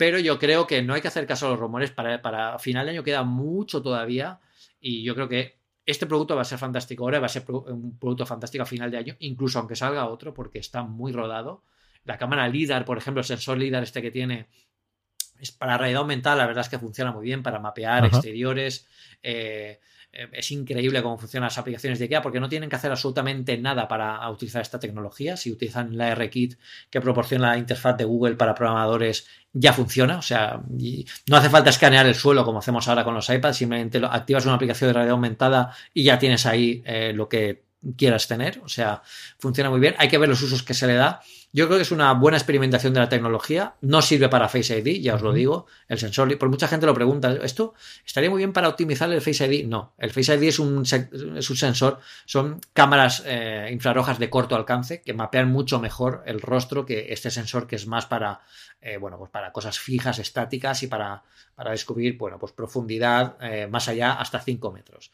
pero yo creo que no hay que hacer caso a los rumores. Para, para final de año queda mucho todavía y yo creo que este producto va a ser fantástico ahora, va a ser un producto fantástico a final de año, incluso aunque salga otro, porque está muy rodado. La cámara LIDAR, por ejemplo, el sensor LIDAR este que tiene, es para realidad aumentada, la verdad es que funciona muy bien para mapear exteriores. Eh, eh, es increíble cómo funcionan las aplicaciones de IKEA porque no tienen que hacer absolutamente nada para utilizar esta tecnología. Si utilizan la RKit que proporciona la interfaz de Google para programadores, ya funciona. O sea, no hace falta escanear el suelo como hacemos ahora con los iPads. Simplemente activas una aplicación de realidad aumentada y ya tienes ahí eh, lo que quieras tener. O sea, funciona muy bien. Hay que ver los usos que se le da. Yo creo que es una buena experimentación de la tecnología. No sirve para Face ID, ya os lo digo. El sensor, por mucha gente lo pregunta, ¿esto estaría muy bien para optimizar el Face ID? No, el Face ID es un, es un sensor, son cámaras eh, infrarrojas de corto alcance que mapean mucho mejor el rostro que este sensor que es más para, eh, bueno, pues para cosas fijas, estáticas y para, para descubrir, bueno, pues profundidad eh, más allá hasta 5 metros.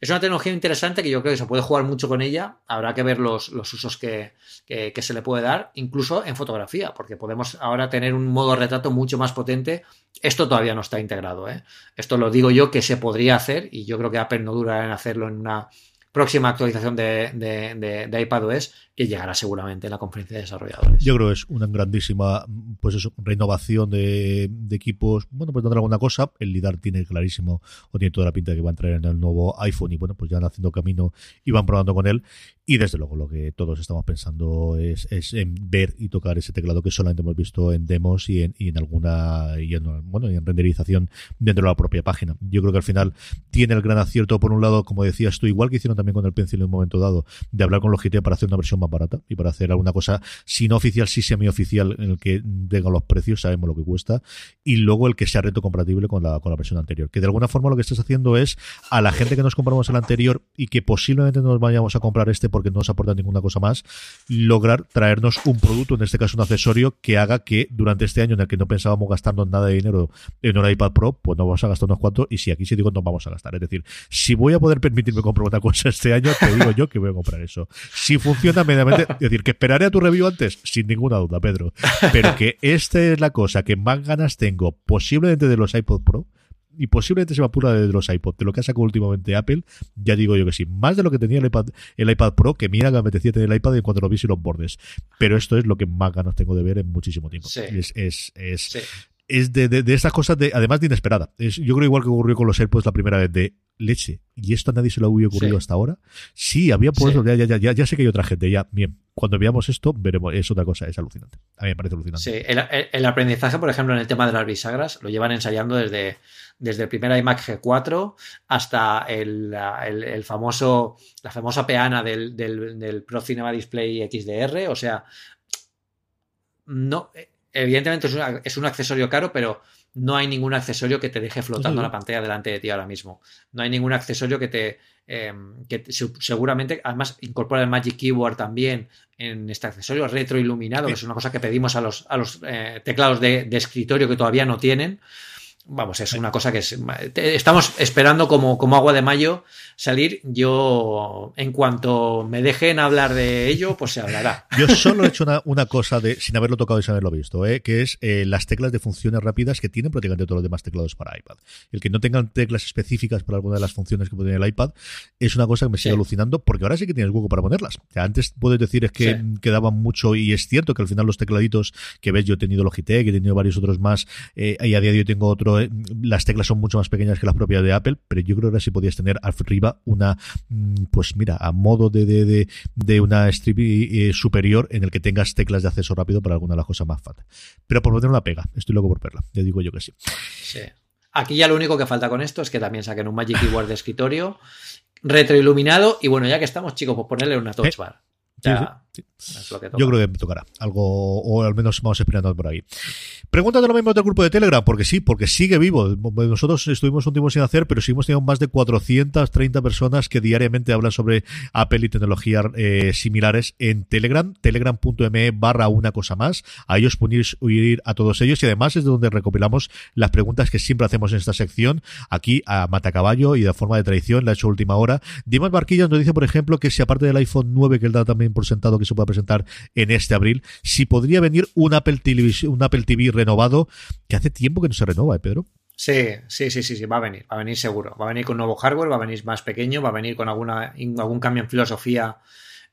Es una tecnología interesante que yo creo que se puede jugar mucho con ella. Habrá que ver los, usos que, se le puede dar, incluso en fotografía, porque podemos ahora tener un modo retrato mucho más potente. Esto todavía no está integrado. ¿eh? Esto lo digo yo que se podría hacer y yo creo que Apple no durará en hacerlo en una próxima actualización de, de, de, iPadOS que llegará seguramente en la conferencia de desarrolladores.
Yo creo que es una grandísima pues eso, renovación de, equipos. Bueno, pues tendrá alguna cosa. El LIDAR tiene clarísimo, o tiene toda la pinta de que va a entrar en el nuevo iPhone y bueno, pues ya van haciendo camino y van probando con él. Y desde luego lo que todos estamos pensando es, en ver y tocar ese teclado que solamente hemos visto en demos y en, y en alguna y en, bueno, y en renderización dentro de la propia página. Yo creo que al final tiene el gran acierto, por un lado, como decías tú, igual que hicieron también con el Pencil en un momento dado, de hablar con Logitech para hacer una versión más barata y para hacer alguna cosa, si no oficial, si semi-oficial, en el que tenga los precios, sabemos lo que cuesta, y luego el que sea reto compatible con la, con la versión anterior. Que de alguna forma lo que estás haciendo es a la gente que nos compramos el anterior y que posiblemente no nos vayamos a comprar este porque no nos aporta ninguna cosa más, lograr traernos un producto, en este caso un accesorio, que haga que durante este año en el que no pensábamos gastando nada de dinero en un iPad Pro, pues no vamos a gastar unos cuantos, y si aquí sí digo no vamos a gastar. Es decir, si voy a poder permitirme comprar otra cosa este año, te digo yo que voy a comprar eso. Si funciona es decir, que esperaré a tu review antes, sin ninguna duda, Pedro. Pero que esta es la cosa que más ganas tengo, posiblemente de los iPod Pro, y posiblemente se me apura de los iPod, de lo que ha sacado últimamente Apple, ya digo yo que sí, más de lo que tenía el iPad, el iPad Pro, que mira que me apetecía tener el iPad en cuanto lo vi y los bordes. Pero esto es lo que más ganas tengo de ver en muchísimo tiempo. Es, es, es, es de, de, de, estas cosas, de, además de inesperada. Es, yo creo igual que ocurrió con los AirPods la primera vez de leche. ¿Y esto a nadie se lo había ocurrido hasta ahora? Sí, había por eso, ya, ya, ya, ya sé que hay otra gente, ya, bien. Cuando veamos esto, veremos, es otra cosa, es alucinante. A mí me parece alucinante.
Sí, el, el, aprendizaje, por ejemplo, en el tema de las bisagras, lo llevan ensayando desde, desde el primer iMac G4 hasta el, el, famoso, la famosa peana del, del, del Pro Cinema Display XDR, o sea, no, evidentemente es un, accesorio caro, pero no hay ningún accesorio que te deje flotando la pantalla delante de ti ahora mismo. No hay ningún accesorio que te. Em, que seguramente, además, incorpora el Magic Keyboard también en este accesorio retroiluminado, que es una cosa que pedimos a los, a los eh, teclados de, escritorio que todavía no tienen. Vamos, es una cosa que estamos esperando como, como agua de mayo salir. Yo, en cuanto me dejen hablar de ello, pues se hablará.
Yo solo he hecho una, cosa de, sin haberlo tocado y sin haberlo visto, ¿eh? que es eh, las teclas de funciones rápidas que tienen prácticamente todos los demás teclados para iPad. El que no tengan teclas específicas para alguna de las funciones que puede tener el iPad es una cosa que me sigue alucinando porque ahora sí que tienes hueco para ponerlas. antes puedes decir es que quedaban mucho y es cierto que al final los tecladitos que ves, yo he tenido Logitech, he tenido varios otros más eh, y a día de hoy tengo otro las teclas son mucho más pequeñas que las propias de Apple, pero yo creo que ahora sí podías tener arriba una, mm, pues mira, a modo de, de, de, una strip eh, superior en el que tengas teclas de acceso rápido para alguna de las cosas más fat. Pero por poner una pega, estoy loco por verla, te digo yo que sí.
Sí. Aquí ya lo único que falta con esto es que también saquen un Magic Keyboard de escritorio retroiluminado y bueno, ya que estamos chicos, pues ponerle una touch bar.
Yo creo que me tocará algo, o al menos vamos esperando por ahí. Pregúntate lo mismo del grupo de Telegram, porque sí, porque sigue vivo. Nosotros estuvimos un tiempo sin hacer, pero seguimos teniendo más de 430 personas que diariamente hablan sobre Apple y tecnologías eh, similares en Telegram, telegram.me barra una cosa más. Ahí os podéis oír a todos ellos y además es de donde recopilamos las preguntas que siempre hacemos en esta sección, aquí a Matacaballo y de forma de tradición, la he hecho última hora. Dimas Barquillas nos dice, por ejemplo, que si aparte del iPhone 9 que él da también por sentado que se pueda presentar en este abril, si podría venir un Apple TV, un Apple TV renovado, que hace tiempo que no se renova, ¿eh, Pedro?
Sí, sí, sí, sí, sí, va a venir, va a venir seguro. Va a venir con nuevo hardware, va a venir más pequeño, va a venir con alguna, algún cambio en filosofía.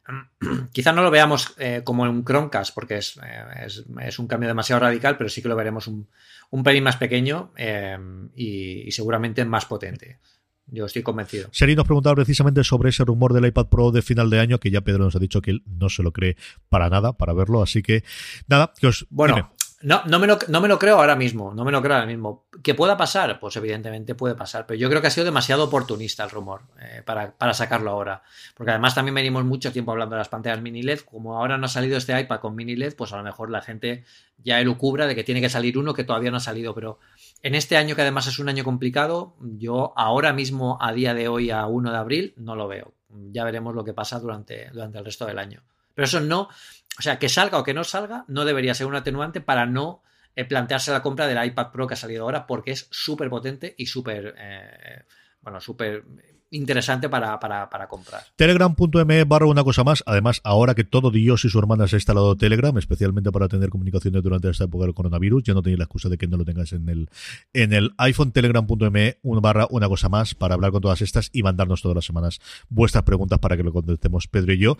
(clears throat) Quizás no lo veamos eh, como un Chromecast, porque es, eh, es, un cambio demasiado radical, pero sí que lo veremos un, un pelín más pequeño eh, y, seguramente más potente. Yo estoy convencido.
Seri nos preguntaba precisamente sobre ese rumor del iPad Pro de final de año, que ya Pedro nos ha dicho que él no se lo cree para nada, para verlo. Así que, nada, que os.
Bueno. No, no me, lo, no me lo creo ahora mismo, no me lo creo ahora mismo. ¿Que pueda pasar? Pues evidentemente puede pasar, pero yo creo que ha sido demasiado oportunista el rumor eh, para, para, sacarlo ahora. Porque además también venimos mucho tiempo hablando de las pantallas mini LED, como ahora no ha salido este iPad con mini LED, pues a lo mejor la gente ya elucubra de que tiene que salir uno que todavía no ha salido, pero en este año que además es un año complicado, yo ahora mismo, a día de hoy, a 1 de abril, no lo veo. Ya veremos lo que pasa durante, durante el resto del año. Pero eso no, o sea, que salga o que no salga, no debería ser un atenuante para no eh, plantearse la compra del iPad Pro que ha salido ahora, porque es súper potente y súper, eh, bueno, súper interesante para, para, para comprar.
Telegram.me barra una cosa más. Además, ahora que todo Dios y su hermana se ha instalado Telegram, especialmente para tener comunicaciones durante esta época del coronavirus, ya no tenéis la excusa de que no lo tengas en el, en el iPhone. Telegram.me barra una cosa más para hablar con todas estas y mandarnos todas las semanas vuestras preguntas para que lo contestemos Pedro y yo.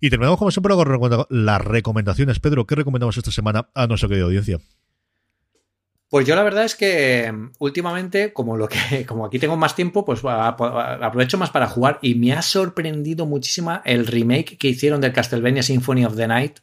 Y terminamos como siempre con las recomendaciones. Pedro, ¿qué recomendamos esta semana a nuestra querida audiencia?
Pues yo la verdad es que mm, últimamente, como lo que, (laughs) como aquí tengo más tiempo, pues aprovecho más para jugar y me ha sorprendido muchísimo el remake que hicieron del Castlevania Symphony of the Night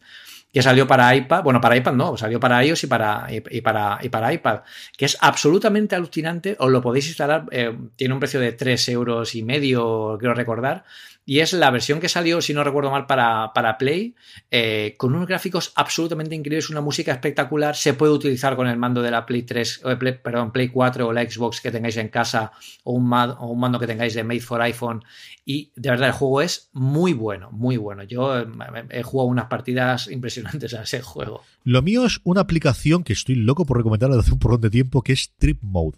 que salió para iPad, bueno, para iPad no, salió para iOS y para, y, para, y para iPad, que es absolutamente alucinante, os lo podéis instalar, eh, tiene un precio de 3 euros y medio, quiero recordar, y es la versión que salió, si no recuerdo mal, para, para Play, eh, con unos gráficos absolutamente increíbles, una música espectacular, se puede utilizar con el mando de la Play 3, o Play, perdón, Play 4 o la Xbox que tengáis en casa o un, o un mando que tengáis de Made for iPhone y de verdad el juego es muy bueno, muy bueno. Yo eh, he jugado unas partidas (laughs) impresionantes a ese juego.
Lo mío es una aplicación que estoy loco por recomendar desde hace un porrón de tiempo, que es Trip Mode.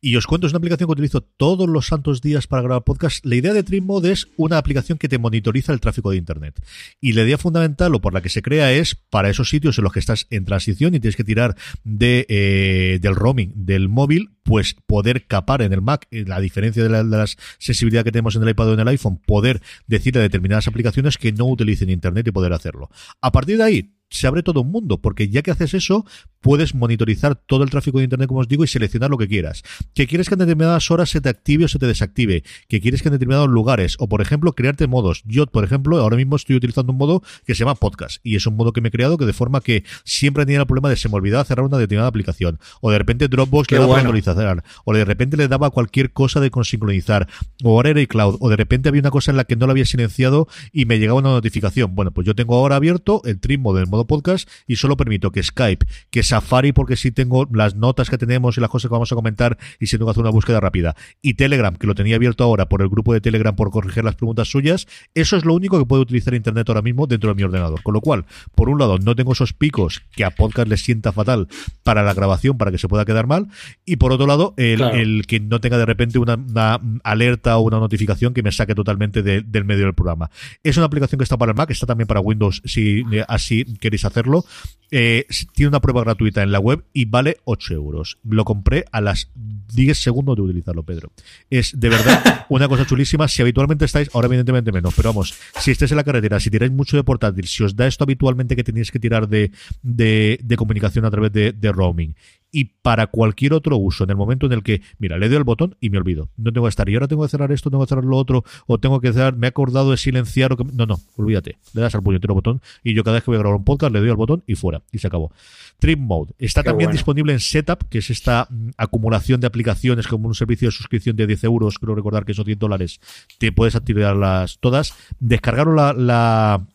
Y os cuento, es una aplicación que utilizo todos los santos días para grabar podcast. La idea de Trip Mode es una aplicación que te monitoriza el tráfico de Internet. Y la idea fundamental o por la que se crea es para esos sitios en los que estás en transición y tienes que tirar de, eh, del roaming del móvil, pues poder capar en el Mac, la diferencia de la, de la sensibilidad que tenemos en el iPad o en el iPhone, poder decirle a determinadas aplicaciones que no utilicen Internet y poder hacerlo. A partir de ahí, se abre todo un mundo, porque ya que haces eso, puedes monitorizar todo el tráfico de Internet, como os digo, y seleccionar lo que quieras. Que quieres que en determinadas horas se te active o se te desactive. Que quieres que en determinados lugares, o por ejemplo, crearte modos. Yo, por ejemplo, ahora mismo estoy utilizando un modo que se llama podcast, y es un modo que me he creado que de forma que siempre tenía el problema de se me olvidaba cerrar una determinada aplicación, o de repente Dropbox le daba bueno. actualizar, o de repente le daba cualquier cosa de consincronizar, o ahora era iCloud, o de repente había una cosa en la que no lo había silenciado y me llegaba una notificación. Bueno, pues yo tengo ahora abierto el Trim Mode, el modo podcast y solo permito que Skype, que Safari, porque si tengo las notas que tenemos y las cosas que vamos a comentar y si tengo que hacer una búsqueda rápida, y Telegram, que lo tenía abierto ahora por el grupo de Telegram por corregir las preguntas suyas, eso es lo único que puede utilizar Internet ahora mismo dentro de mi ordenador. Con lo cual, por un lado, no tengo esos picos que a podcast les sienta fatal para la grabación, para que se pueda quedar mal, y por otro lado, el, claro. el que no tenga de repente una, una, alerta o una notificación que me saque totalmente de, del medio del programa. Es una aplicación que está para el Mac, está también para Windows si así queréis hacerlo. Eh, tiene una prueba gratuita en la web y vale 8 euros. Lo compré a las 10 segundos de utilizarlo, Pedro. Es de verdad (laughs) una cosa chulísima. Si habitualmente estáis, ahora evidentemente menos, pero vamos, si estáis en la carretera, si tiráis mucho de portátil, si os da esto habitualmente que tenéis que tirar de, de, de comunicación a través de, de roaming y para cualquier otro uso, en el momento en el que, mira, le doy el botón y me olvido. No tengo que estar, y ahora tengo que cerrar esto, tengo que cerrar lo otro, o tengo que cerrar, me he acordado de silenciar, o que... no, no, olvídate. Le das al puñetero botón y yo cada vez que voy a grabar un podcast le doy al botón y fuera, y se acabó. Trip Mode. Está Qué también bueno. disponible en Setup, que es esta mm, acumulación de aplicaciones como un servicio de suscripción de 10 euros, creo recordar que son 10 dólares. Te puedes activarlas todas. Descargaron la, la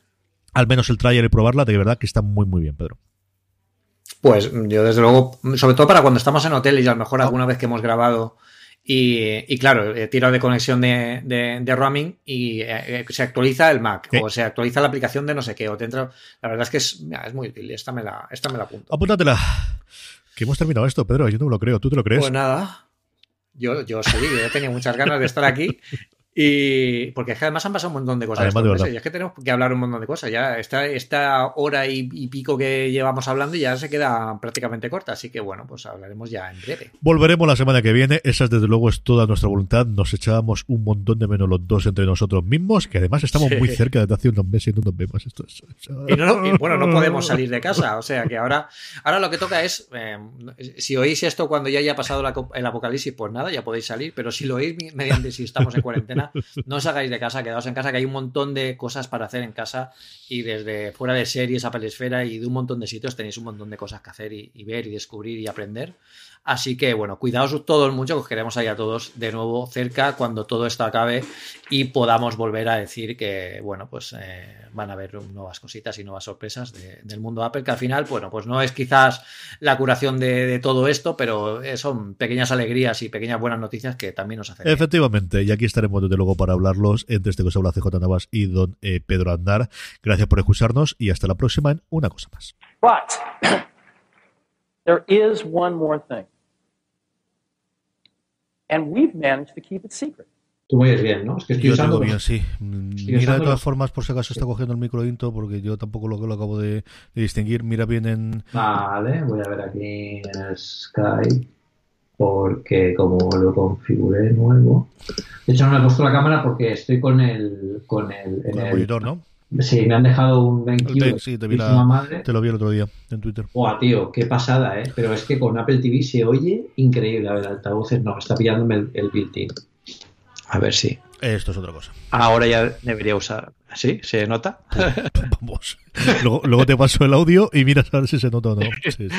al menos el trailer y probarla, de verdad que está muy, muy bien, Pedro.
Pues yo desde luego, sobre todo para cuando estamos en hotel y a lo mejor alguna vez que hemos grabado y, y claro, eh, tiro de conexión de, de, de roaming y eh, se actualiza el Mac sí. o se actualiza la aplicación de no sé qué o te entra, la verdad es que es, mira, es muy útil, esta me la, esta me la apunto.
Apúntatela. Que hemos terminado esto, Pedro, yo no me lo creo, ¿tú te lo crees?
Pues nada, yo, yo sí, yo tenía muchas ganas de estar aquí y porque es que además han pasado un montón de cosas.
Además, de
y es que tenemos que hablar un montón de cosas. Ya esta, esta hora y, y, pico que llevamos hablando ya se queda prácticamente corta. Así que bueno, pues hablaremos ya en breve.
Volveremos la semana que viene. Esa desde luego es toda nuestra voluntad. Nos echábamos un montón de menos los dos entre nosotros mismos, que además estamos sí. muy cerca desde hace unos meses y no nos vemos. Esto es,
y, no, y, bueno, no podemos salir de casa. O sea que ahora, ahora lo que toca es, eh, si oís esto cuando ya haya pasado la, el apocalipsis, pues nada, ya podéis salir. Pero si lo oís mediante si estamos en cuarentena, No os hagáis de casa, quedaos en casa, que hay un montón de cosas para hacer en casa y desde fuera de series, a Esfera y de un montón de sitios tenéis un montón de cosas que hacer y ver y descubrir y aprender. Así que bueno, cuidaos todos mucho, que os queremos ahí a todos de nuevo cerca cuando todo esto acabe y podamos volver a decir que, bueno, pues eh, van a haber nuevas cositas y nuevas sorpresas del mundo Apple, que al final, bueno, pues no es quizás la curación de, todo esto, pero eh, son pequeñas alegrías y pequeñas buenas noticias que también nos hacen.
Efectivamente, y aquí estaremos desde luego para hablarlos entre este cosa habla CJ Navas y don eh, Pedro Andar. Gracias por escucharnos y hasta la próxima en una cosa más. (coughs) there is one more thing.
And we've managed to keep it secret. Tú me bien, ¿no? Es que estoy
yo
usando.
bien, sí. Mira de todas formas, por si acaso está cogiendo el micro intro, porque yo tampoco lo, lo acabo de, de, distinguir. Mira bien en.
Vale, voy a ver aquí en el Skype, porque como lo configuré nuevo. De hecho, no me he puesto la cámara porque estoy con el. Con el,
en el, monitor, ¿no?
Sí, me han dejado un BenQ.
Sí, te, vi la, te lo vi el otro día en Twitter.
Buah, tío, qué pasada, ¿eh? Pero es que con Apple TV se oye increíble. A ver, altavoces no, está pillándome el, el built-in. A ver si.
Esto es otra cosa.
Ahora ya debería usar. ¿Sí? ¿Se nota?
Vamos. Luego, luego te paso el audio y miras a ver si se nota o no. (laughs) Sí, sí.